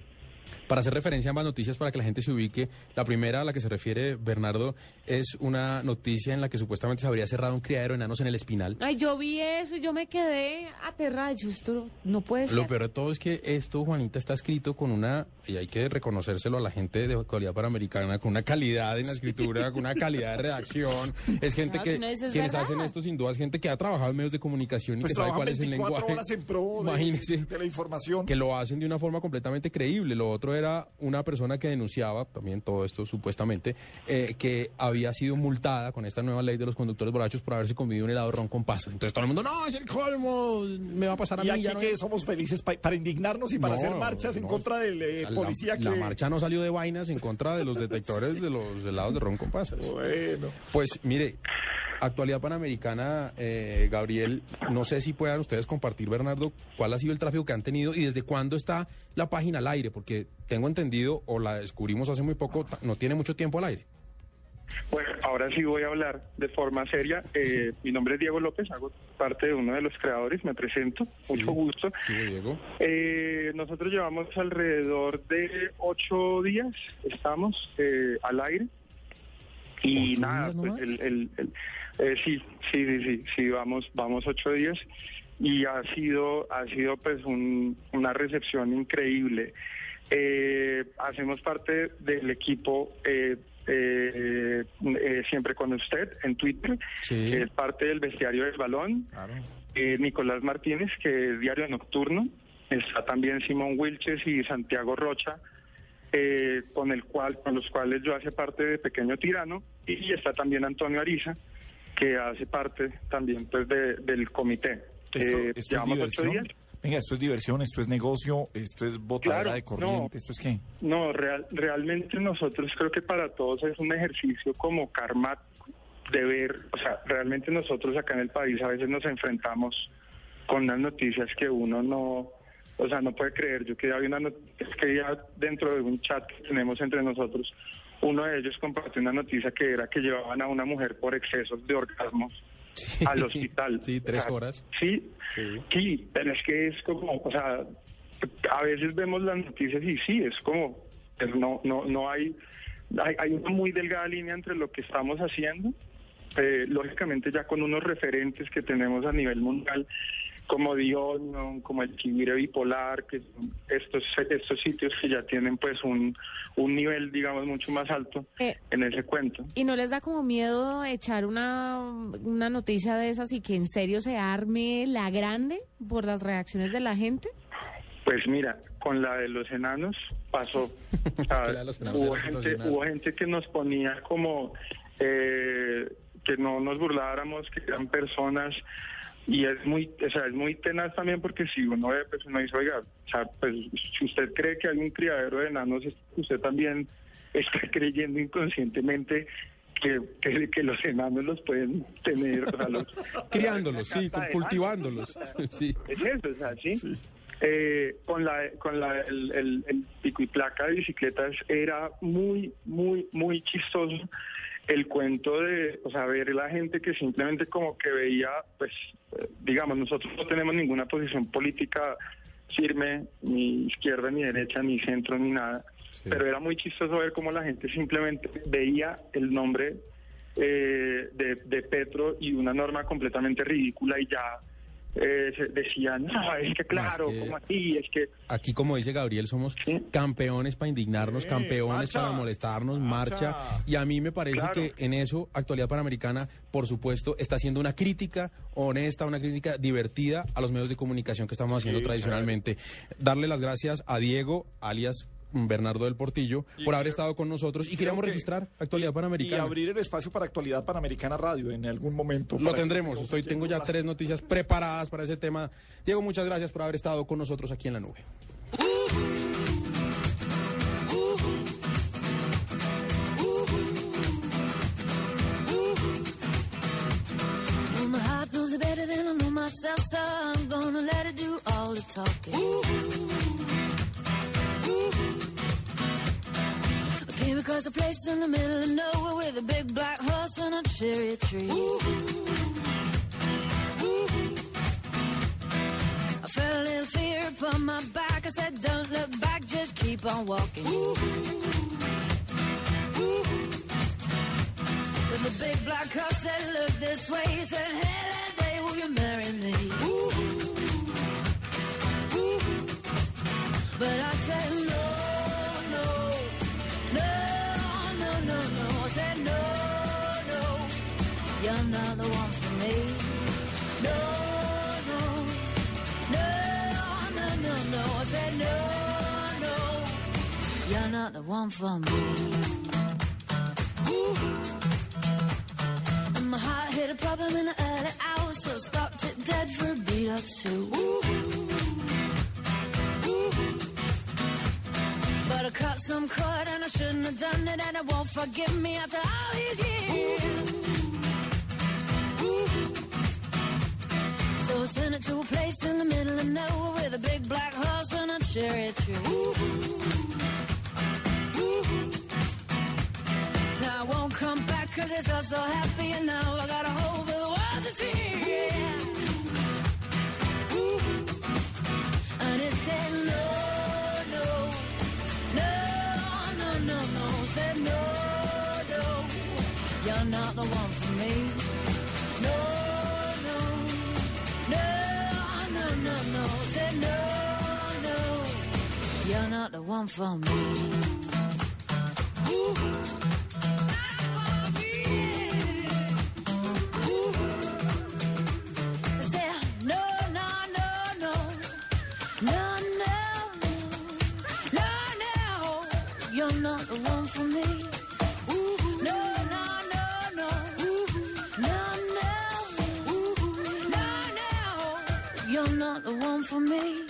Para hacer referencia a ambas noticias, para que la gente se ubique, la primera a la que se refiere Bernardo es una noticia en la que supuestamente se habría cerrado un criadero de enanos en el Espinal. Ay, yo vi eso y yo me quedé aterrada. Yo, esto no puede ser. Lo peor de todo es que esto, Juanita, está escrito con una, y hay que reconocérselo a la gente de calidad panamericana, con una calidad en la escritura, con una calidad de redacción. Es gente Claro, que, no es- quienes verdad. hacen esto sin duda es gente que ha trabajado en medios de comunicación y Pues que sabe cuál es el 24 lenguaje. horas en pro de- Imagínese. de la información. Que lo hacen de una forma completamente creíble. Lo otro era una persona que denunciaba, también todo esto supuestamente, eh, que había sido multada con esta nueva ley de los conductores borrachos por haberse comido un helado de ron con pasas. Entonces todo el mundo, no, es el colmo, me va a pasar a Y mí. aquí ya no que es". somos felices pa- para indignarnos y para No, hacer marchas en contra del eh, La- policía que... La marcha no salió de vainas en contra de los detectores de los helados de ron con pasas. Bueno. Pues mire, actualidad panamericana, eh, Gabriel, no sé si puedan ustedes compartir, Bernardo, cuál ha sido el tráfico que han tenido y desde cuándo está la página al aire, porque tengo entendido, o la descubrimos hace muy poco, no tiene mucho tiempo al aire. Bueno, ahora sí voy a hablar de forma seria. Eh, mi nombre es Diego López, hago parte de uno de los creadores, me presento, mucho gusto. Sí, Diego. Eh, nosotros llevamos alrededor de ocho días, estamos eh, al aire. Y nada, pues el, el- el- eh, sí, sí, sí, sí, sí, vamos, vamos ocho días y ha sido, ha sido pues un- una recepción increíble. Eh, hacemos parte del equipo eh, eh, eh, siempre con usted en Twitter, que es parte del bestiario del balón. Eh, Nicolás Martínez, que es diario nocturno. Está también Simón Wilches y Santiago Rocha, eh, con el cual, con los cuales yo hace parte de Pequeño Tirano. Y está también Antonio Ariza, que hace parte también pues de- del comité. Esto, Eh, esto es ocho diversión. días. Venga, esto es diversión, esto es negocio, esto es botadera Claro, de corriente, no. esto es qué. No, real- realmente nosotros creo que para todos es un ejercicio como karmático de ver, o sea, realmente nosotros acá en el país a veces nos enfrentamos con unas noticias que uno no, o sea, no puede creer. Yo que había una noticia que ya dentro de un chat que tenemos entre nosotros, uno de ellos compartió una noticia que era que llevaban a una mujer por excesos de orgasmos al hospital. Sí, tres O sea, horas. Sí, sí, pero es que es como, o sea, a veces vemos las noticias y sí, es como, pues no, no, no hay, hay, hay una muy delgada línea entre lo que estamos haciendo, eh, lógicamente ya con unos referentes que tenemos a nivel mundial, como Dion, como el Chivire Bipolar, que son estos, estos sitios que ya tienen pues un, un nivel, digamos, mucho más alto Eh, en ese cuento. ¿Y no les da como miedo echar una, una noticia de esas y que en serio se arme la grande por las reacciones de la gente? Pues mira, con la de los enanos pasó. Que la de los enanos hubo, gente, hubo gente que nos ponía como eh, que no nos burláramos, que eran personas y es muy, o sea, es muy tenaz también porque si uno ve, pues uno dice, oiga, o sea, pues si usted cree que hay un criadero de enanos, usted también está creyendo inconscientemente que, que, que los enanos los pueden tener, o sea, los- Criándolos, sí, cultivándolos. Sí. es eso, o sea, sí. Eh, con la con la el, el- el pico y placa de bicicletas era muy muy muy chistoso el cuento de o sea ver la gente que simplemente como que veía pues digamos nosotros no tenemos ninguna posición política firme ni izquierda ni derecha ni centro ni nada pero era muy chistoso ver cómo la gente simplemente veía el nombre eh, de, de Petro y una norma completamente ridícula y ya eh, decían, no, es que claro, que- como así, es que Aquí, como dice Gabriel, somos campeones para indignarnos, campeones marcha. para molestarnos, marcha. Y a mí me parece Claro. que en eso, Actualidad Panamericana, por supuesto, está haciendo una crítica honesta, una crítica divertida a los medios de comunicación que estamos haciendo Sí, tradicionalmente. Darle las gracias a Diego, alias Bernardo del Portillo, Y por haber estado con nosotros y queríamos que- registrar Actualidad Y Panamericana. abrir el espacio para Actualidad Panamericana Radio en algún momento. Lo tendremos. Estoy, tengo ya tres noticias preparadas para ese tema. Diego, muchas gracias por haber estado con nosotros aquí en la nube. Than I came across a place in the middle of nowhere with a big black horse and a cherry tree. I felt a little fear upon my back. I said, Don't look back, just keep on walking. When the big black horse said, look this way, he said, hey, that day, will you marry me? But I said, you're not the one for me. No, no, no, no, no, no. I said, no, no, you're not the one for me. And my heart hit a problem in the early hours, so I stopped it dead for a beat or two. But I cut some cord and I shouldn't have done it, and it won't forgive me after all these years. So I sent it to a place in the middle of nowhere with a big black horse and a cherry tree. Now I won't come back cause it's all so happy and now I got a hole for the world to see. And it said no, no, no, no, no, no. Said no, no, you're not the one the one for me. Ooh. for me.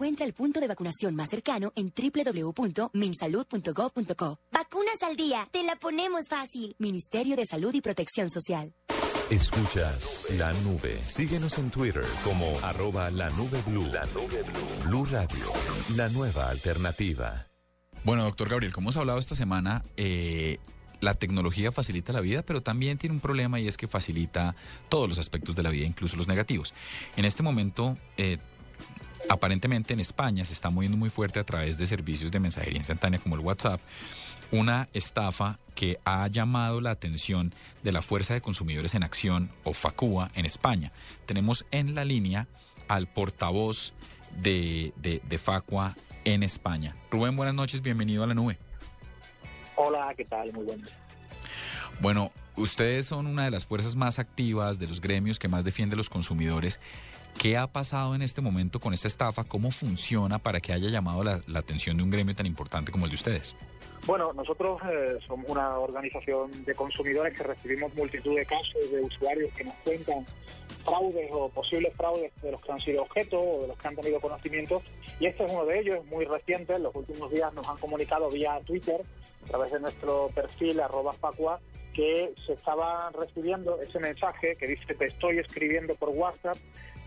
Encuentra el punto de vacunación más cercano en www.minsalud.gov.co. Vacunas al día, te la ponemos fácil. Ministerio de Salud y Protección Social. Escuchas la nube. Síguenos en Twitter como arroba la nube blue. La nube blue. Blue Radio, la nueva alternativa. Bueno, doctor Gabriel, como hemos hablado esta semana, eh, la tecnología facilita la vida, pero también tiene un problema y es que facilita todos los aspectos de la vida, incluso los negativos. En este momento, eh, aparentemente en España se está moviendo muy fuerte a través de servicios de mensajería instantánea como el WhatsApp, una estafa que ha llamado la atención de la Fuerza de Consumidores en Acción o FACUA en España. Tenemos en la línea al portavoz de, de, de FACUA en España. Rubén, buenas noches, bienvenido a la nube. Hola, ¿qué tal? Muy buenas. Bueno, ustedes son una de las fuerzas más activas, de los gremios que más defiende a los consumidores. ¿Qué ha pasado en este momento con esta estafa? ¿Cómo funciona para que haya llamado la, atención de un gremio tan importante como el de ustedes? Bueno, nosotros eh, somos una organización de consumidores que recibimos multitud de casos de usuarios que nos cuentan fraudes o posibles fraudes de los que han sido objeto o de los que han tenido conocimiento. Y este es uno de ellos, muy reciente. En los últimos días nos han comunicado vía Twitter, a través de nuestro perfil arroba facua, que se estaba recibiendo ese mensaje que dice te estoy escribiendo por WhatsApp,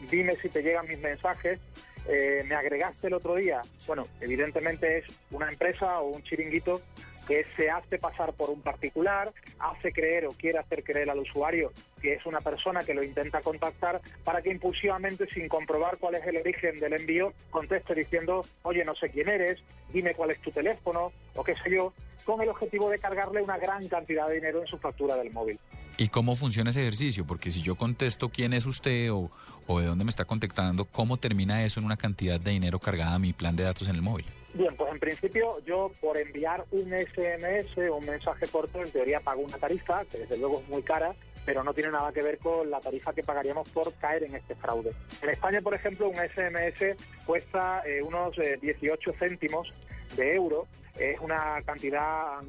dime si te llegan mis mensajes. Eh, me agregaste el otro día. Bueno, evidentemente es una empresa o un chiringuito que se hace pasar por un particular, hace creer o quiere hacer creer al usuario que es una persona que lo intenta contactar para que impulsivamente, sin comprobar cuál es el origen del envío, conteste diciendo, oye, no sé quién eres, dime cuál es tu teléfono o qué sé yo, con el objetivo de cargarle una gran cantidad de dinero en su factura del móvil. ¿Y cómo funciona ese ejercicio? Porque si yo contesto quién es usted o, o de dónde me está contactando, ¿cómo termina eso en una cantidad de dinero cargada a mi plan de datos en el móvil? Bien, pues en principio yo por enviar un SMS o un mensaje corto en teoría pago una tarifa, que desde luego es muy cara, pero no tiene nada que ver con la tarifa que pagaríamos por caer en este fraude. En España, por ejemplo, un SMS cuesta eh, unos eh, 18 céntimos de euro. Es una cantidad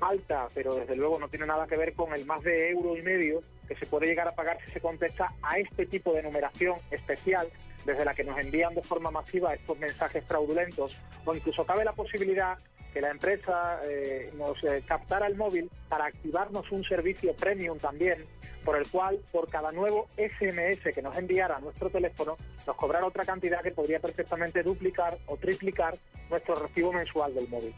alta, pero desde luego no tiene nada que ver con el más de euro y medio que se puede llegar a pagar si se contesta a este tipo de numeración especial desde la que nos envían de forma masiva estos mensajes fraudulentos o incluso cabe la posibilidad que la empresa eh, nos eh, captara el móvil para activarnos un servicio premium también, por el cual por cada nuevo SMS que nos enviara a nuestro teléfono nos cobrara otra cantidad que podría perfectamente duplicar o triplicar nuestro recibo mensual del móvil.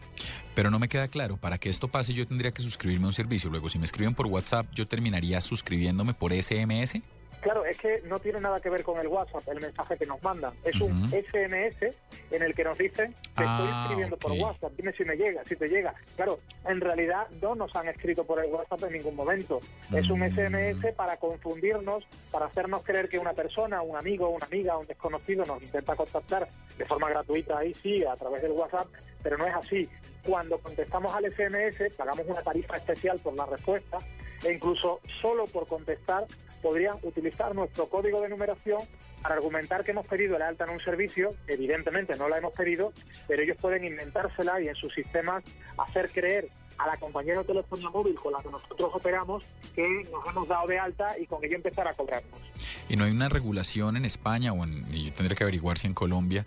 Pero no me queda claro, para que esto pase yo tendría que suscribirme a un servicio. Luego, si me escriben por WhatsApp, yo terminaría suscribiéndome por SMS. Claro, es que no tiene nada que ver con el WhatsApp, el mensaje que nos mandan. Es un SMS en el que nos dicen, te estoy Ah, escribiendo por. WhatsApp, dime si me llega, si te llega. Claro, en realidad no nos han escrito por el WhatsApp en ningún momento. Es un SMS para confundirnos, para hacernos creer que una persona, un amigo, una amiga, un desconocido nos intenta contactar de forma gratuita, ahí sí, a través del WhatsApp, pero no es así. Cuando contestamos al SMS, pagamos una tarifa especial por la respuesta e incluso solo por contestar podrían utilizar nuestro código de numeración para argumentar que hemos pedido el alta en un servicio, evidentemente no la hemos pedido, pero ellos pueden inventársela y en sus sistemas hacer creer a la compañía de telefonía móvil con la que nosotros operamos que nos hemos dado de alta y con ello empezar a cobrarnos. Y no hay una regulación en España, o en, y yo tendría que averiguar si en Colombia,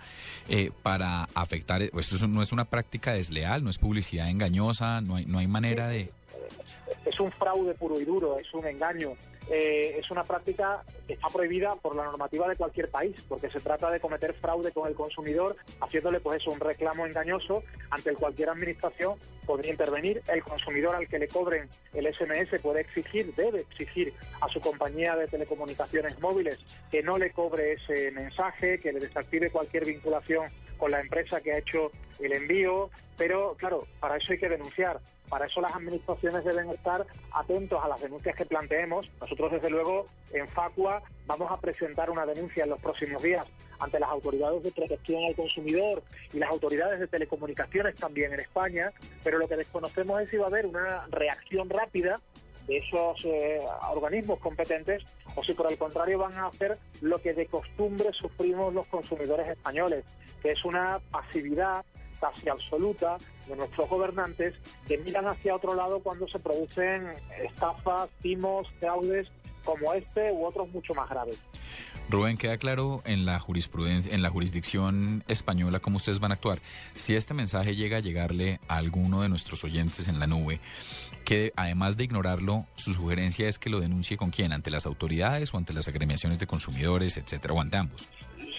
eh, para afectar, o esto es- no es una práctica desleal, no es publicidad engañosa, no hay, no hay manera de... es un fraude puro y duro, es un engaño, eh, es una práctica que está prohibida por la normativa de cualquier país, porque se trata de cometer fraude con el consumidor, haciéndole pues eso, un reclamo engañoso ante cualquier administración podría intervenir. El consumidor al que le cobren el SMS puede exigir, debe exigir a su compañía de telecomunicaciones móviles que no le cobre ese mensaje, que le desactive cualquier vinculación con la empresa que ha hecho el envío, pero claro, para eso hay que denunciar. Para eso las administraciones deben estar atentos a las denuncias que planteemos. Nosotros, desde luego, en Facua vamos a presentar una denuncia en los próximos días ante las autoridades de protección al consumidor y las autoridades de telecomunicaciones también en España, pero lo que desconocemos es si va a haber una reacción rápida de esos eh, organismos competentes o si por el contrario van a hacer lo que de costumbre sufrimos los consumidores españoles, que es una pasividad casi absoluta de nuestros gobernantes que miran hacia otro lado cuando se producen estafas, timos, fraudes como este u otros mucho más graves. Rubén, queda claro en la jurisprudencia, en la jurisdicción española cómo ustedes van a actuar. Si este mensaje llega a llegarle a alguno de nuestros oyentes en la nube, que además de ignorarlo, su sugerencia es que lo denuncie con quién, ante las autoridades o ante las agremiaciones de consumidores, etcétera, o ante ambos.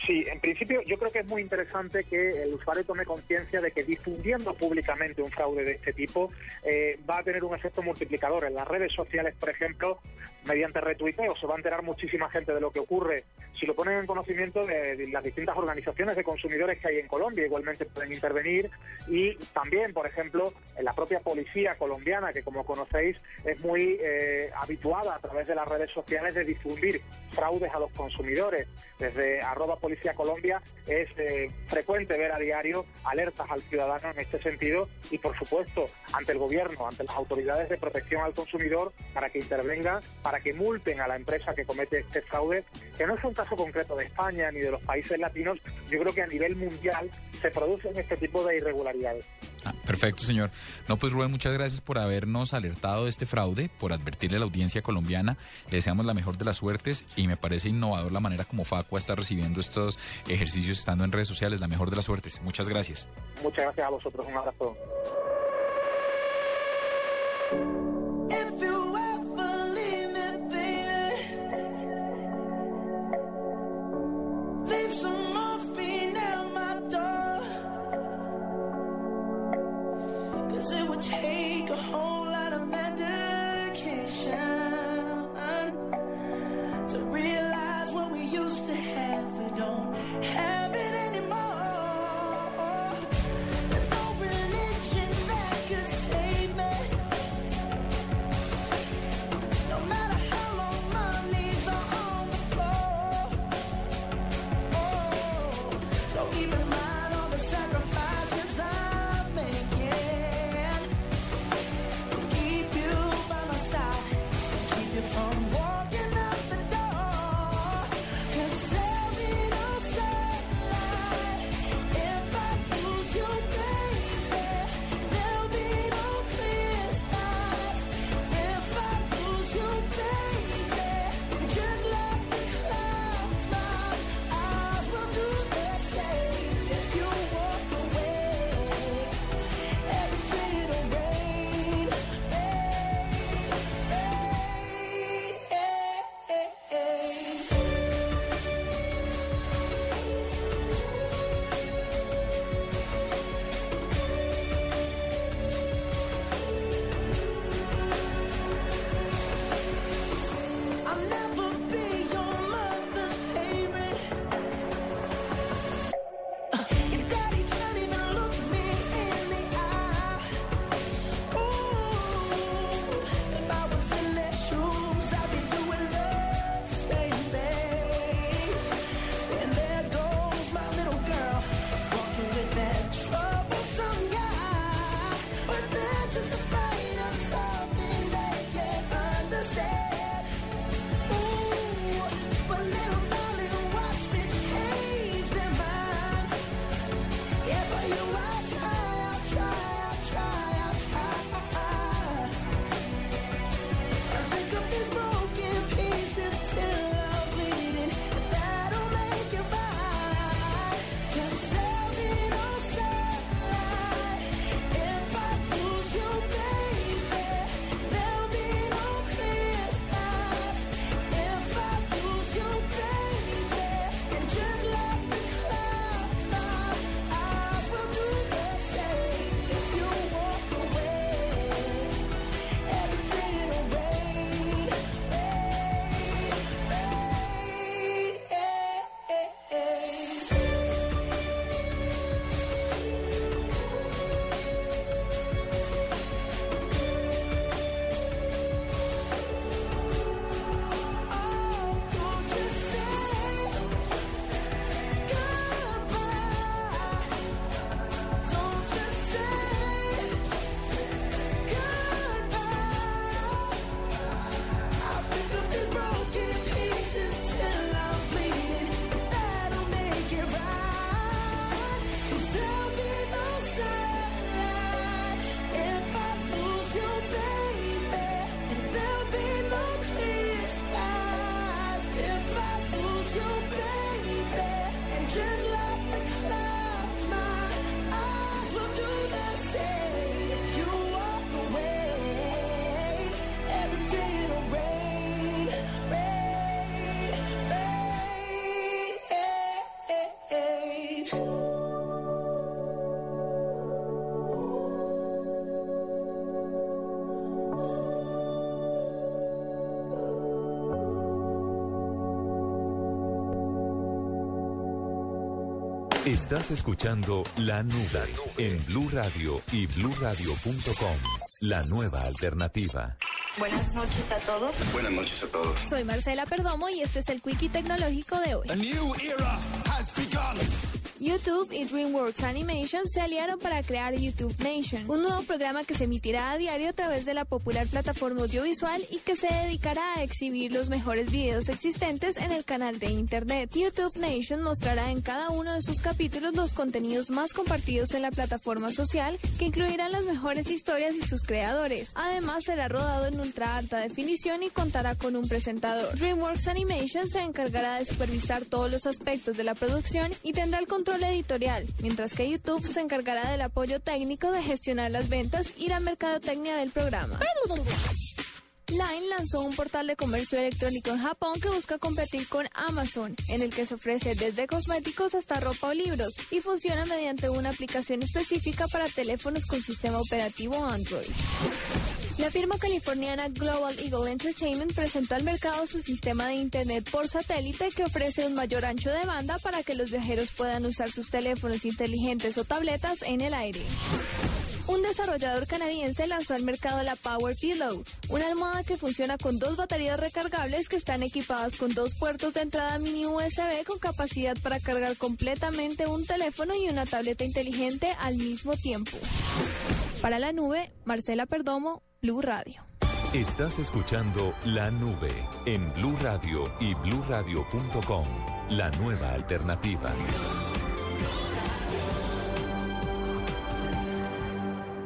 Sí, en principio yo creo que es muy interesante que el usuario tome conciencia de que difundiendo públicamente un fraude de este tipo eh, va a tener un efecto multiplicador. En las redes sociales, por ejemplo, mediante retuiteo se va a enterar muchísima gente de lo que ocurre. Si lo ponen en conocimiento de, las distintas organizaciones de consumidores que hay en Colombia, igualmente pueden intervenir. Y también, por ejemplo, en la propia policía colombiana, que como conocéis es muy eh, habituada a través de las redes sociales de difundir fraudes a los consumidores. Desde arroba la Policía Colombia. Es eh, frecuente ver a diario alertas al ciudadano en este sentido y, por supuesto, ante el gobierno, ante las autoridades de protección al consumidor, para que intervengan, para que multen a la empresa que comete este fraude, que no es un caso concreto de España ni de los países latinos. Yo creo que a nivel mundial se producen este tipo de irregularidades. Ah, perfecto, señor. No, pues Rubén, muchas gracias por habernos alertado de este fraude, por advertirle a la audiencia colombiana. Le deseamos la mejor de las suertes y me parece innovador la manera como Facua está recibiendo estos ejercicios estando en redes sociales. La mejor de las suertes. Muchas gracias. Muchas gracias a vosotros. Un abrazo. Cause it would take just Estás escuchando La Nube en Blue Radio y bluradio.com. La nueva alternativa. Buenas noches a todos. Buenas noches a todos. Soy Marcela Perdomo y este es el Quickie Tecnológico de hoy. YouTube y DreamWorks Animation se aliaron para crear YouTube Nation, un nuevo programa que se emitirá a diario a través de la popular plataforma audiovisual y que se dedicará a exhibir los mejores videos existentes en el canal de internet. YouTube Nation mostrará en cada uno de sus capítulos los contenidos más compartidos en la plataforma social, que incluirán las mejores historias y sus creadores. Además, será rodado en ultra alta definición y contará con un presentador. DreamWorks Animation se encargará de supervisar todos los aspectos de la producción y tendrá el control editorial, mientras que YouTube se encargará del apoyo técnico de gestionar las ventas y la mercadotecnia del programa. Line lanzó un portal de comercio electrónico en Japón que busca competir con Amazon, en el que se ofrece desde cosméticos hasta ropa o libros, y funciona mediante una aplicación específica para teléfonos con sistema operativo Android. La firma californiana Global Eagle Entertainment presentó al mercado su sistema de Internet por satélite que ofrece un mayor ancho de banda para que los viajeros puedan usar sus teléfonos inteligentes o tabletas en el aire. Un desarrollador canadiense lanzó al mercado la Power Pillow, una almohada que funciona con dos baterías recargables que están equipadas con dos puertos de entrada mini USB con capacidad para cargar completamente un teléfono y una tableta inteligente al mismo tiempo. Para la nube, Marcela Perdomo, Blue Radio. Estás escuchando La Nube en Blue Radio y bluradio.com. La nueva alternativa.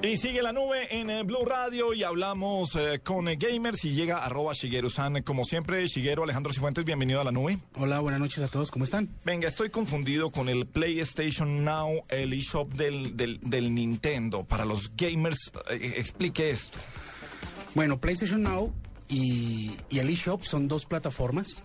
Y sigue la nube en eh, Blue Radio y hablamos eh, con eh, gamers y llega arroba Shigeru-san. Como siempre, Shigeru Alejandro Cifuentes, bienvenido a la nube. Hola, buenas noches a todos, ¿cómo están? Venga, estoy confundido con el PlayStation Now, el eShop del, del, del Nintendo. Para los gamers, eh, explique esto. Bueno, PlayStation Now y, y el eShop son dos plataformas.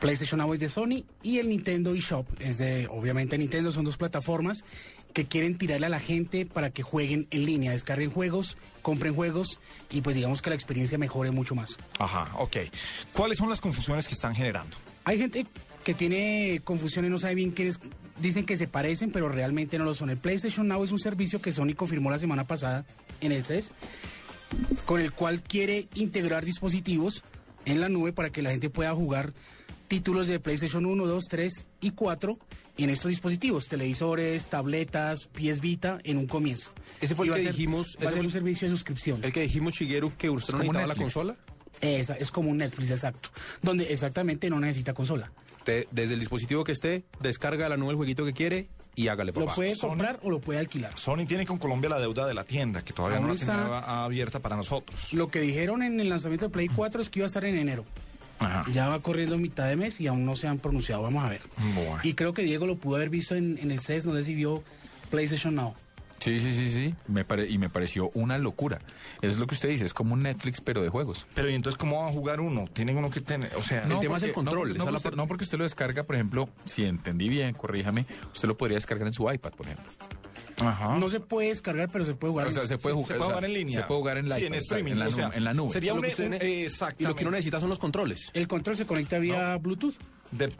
PlayStation Now es de Sony y el Nintendo eShop es de, obviamente, Nintendo. Son dos plataformas que quieren tirarle a la gente para que jueguen en línea, descarguen juegos, compren juegos y pues digamos que la experiencia mejore mucho más. Ajá, ok. ¿Cuáles son las confusiones que están generando? Hay gente que tiene confusión y no sabe bien quiénes dicen que se parecen, pero realmente no lo son. El PlayStation Now es un servicio que Sony confirmó la semana pasada en el CES, con el cual quiere integrar dispositivos en la nube para que la gente pueda jugar títulos de PlayStation 1, 2, 3 y 4 en estos dispositivos, televisores, tabletas, PS Vita, en un comienzo. Ese fue el que ser- dijimos. Va a ser un servicio de suscripción. El que dijimos, Shigeru, que usted no necesitaba la consola. Esa, es como un Netflix, exacto. Donde exactamente no necesita consola. Usted, desde el dispositivo que esté, descarga de la nube el jueguito que quiere y hágale, Lo puede comprar o lo puede alquilar. Sony tiene con Colombia la deuda de la tienda, que todavía Aún no la está- tiene abierta para nosotros. Lo que dijeron en el lanzamiento de Play 4 es que iba a estar en enero. Ya va corriendo mitad de mes y aún no se han pronunciado. Vamos a ver. Bueno. Y creo que Diego lo pudo haber visto en, en el CES, no sé si vio PlayStation Now. Sí, sí, sí, sí. Me pare- y me pareció una locura. Eso es lo que usted dice, es como un Netflix, pero de juegos. Pero ¿y entonces cómo va a jugar uno? Tiene uno que tener, o sea... No, porque- No, no, porque usted, no, porque usted lo descarga, por ejemplo, si entendí bien, corríjame, usted lo podría descargar en su iPad, por ejemplo. No se puede descargar, pero se puede jugar. O sea, se puede jugar, o sea, Se puede jugar en la, Sí, en streaming, en la, o sea, nube, en la nube. sería un- Lo que usted un- exactamente. Y lo que uno necesita son los controles. El control se conecta vía Bluetooth.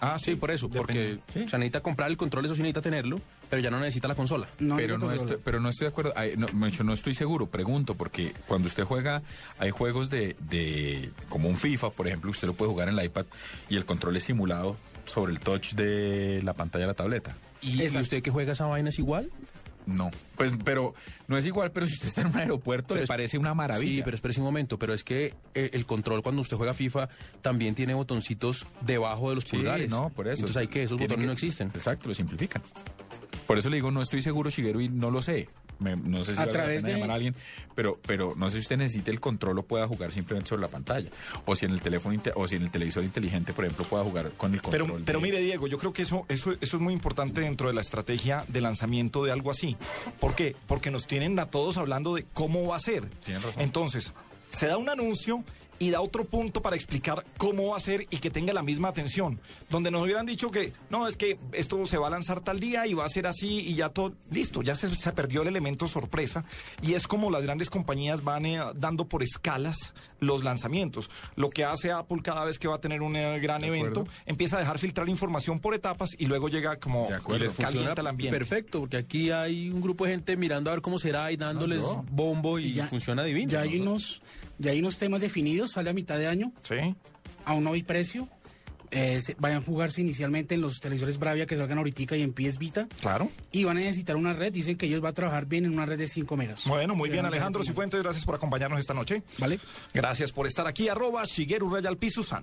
Ah, sí, por eso, porque o sea, necesita comprar el control, eso sí necesita tenerlo, pero ya no necesita la consola. pero, no estoy, pero no estoy de acuerdo, Ay, no, de hecho, no estoy seguro, pregunto, porque cuando usted juega, hay juegos de, de, como un FIFA, por ejemplo, usted lo puede jugar en el iPad y el control es simulado sobre el touch de la pantalla de la tableta. ¿Y, y usted que juega esa vaina es igual? No, pues, pero no es igual, pero si usted está en un aeropuerto, Pero le es- parece una maravilla. Sí, pero espérese un momento, pero es que eh, el control cuando usted juega FIFA también tiene botoncitos debajo de los Sí, pulgares. no, por eso. Entonces hay que, esos botones que- no existen. Exacto, lo simplifican. Por eso le digo, no estoy seguro, Shigeru, y no lo sé. Me- no sé si A vale través la pena de- llamar a alguien, pero, pero no sé si usted necesite el control o pueda jugar simplemente sobre la pantalla. O si en el teléfono o si en el televisor inteligente, por ejemplo, pueda jugar con el control. Pero, pero de- mire, Diego, yo creo que eso, eso, eso es muy importante dentro de la estrategia de lanzamiento de algo así. ¿Por qué? Porque nos tienen a todos hablando de cómo va a ser. Tienen razón. Entonces, se da un anuncio y da otro punto para explicar cómo va a ser y que tenga la misma atención. Donde nos hubieran dicho que, no, es que esto se va a lanzar tal día y va a ser así y ya todo, listo, ya se, se perdió el elemento sorpresa. Y es como las grandes compañías van eh, dando por escalas los lanzamientos. Lo que hace Apple cada vez que va a tener un eh, gran De evento, acuerdo. empieza a dejar filtrar información por etapas y luego llega como calienta el ambiente. perfecto, porque aquí hay un grupo de gente mirando a ver cómo será y dándoles No, bombo y, ya- funciona divino. Ya hay, unos, ya hay unos temas definidos, sale a mitad de año. Sí. Aún no hay precio. eh, vayan a jugarse inicialmente en los televisores Bravia que salgan ahorita y en PS Vita. Claro. Y van a necesitar una red. Dicen que ellos van a trabajar bien en una red de 5 megas. Bueno, muy bien, Alejandro Cifuentes, gracias por acompañarnos esta noche. Vale. Gracias por estar aquí, arroba Shigeru Rayal Piso-san.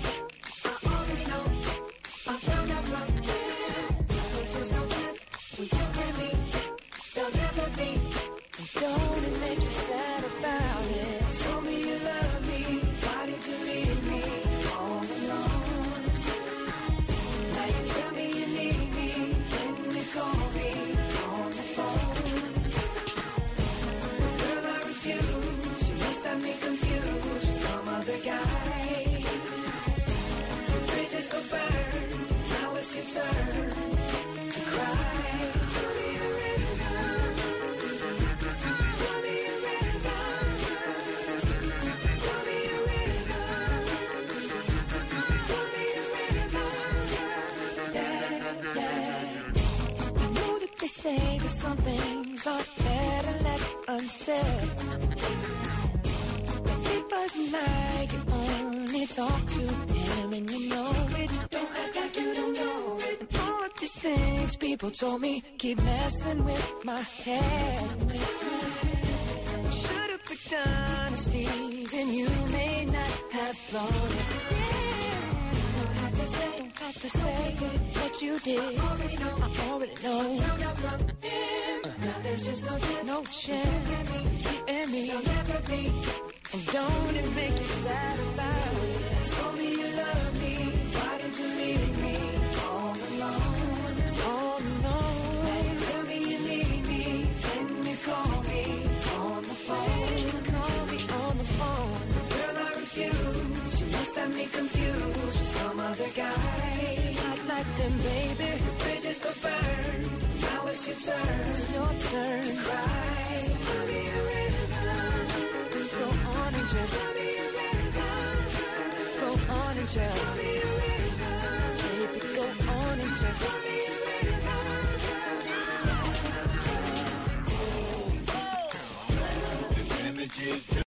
But it wasn't like you only talk to him and you know it. Don't act like you don't know it. And all of these things people told me keep messing with my head. Should've picked honesty, then you may not have blown it. Have to say, what you did. I already know. I already know. Now there's just no chance, no chance. You and me, don't it make you sad about it? Told me you love me. Why did you leave me all alone? All alone. Now you tell me you need me. When you call me on the phone. Call me on the phone. Girl, I refuse. You must have me confused with some other guy. Like baby. The bridges go burn. Now it's your turn. It's your turn to cry. So tell me a river. Go on and just tell me a river. Go on and just tell me a river. Baby, go on and just tell me a river. Images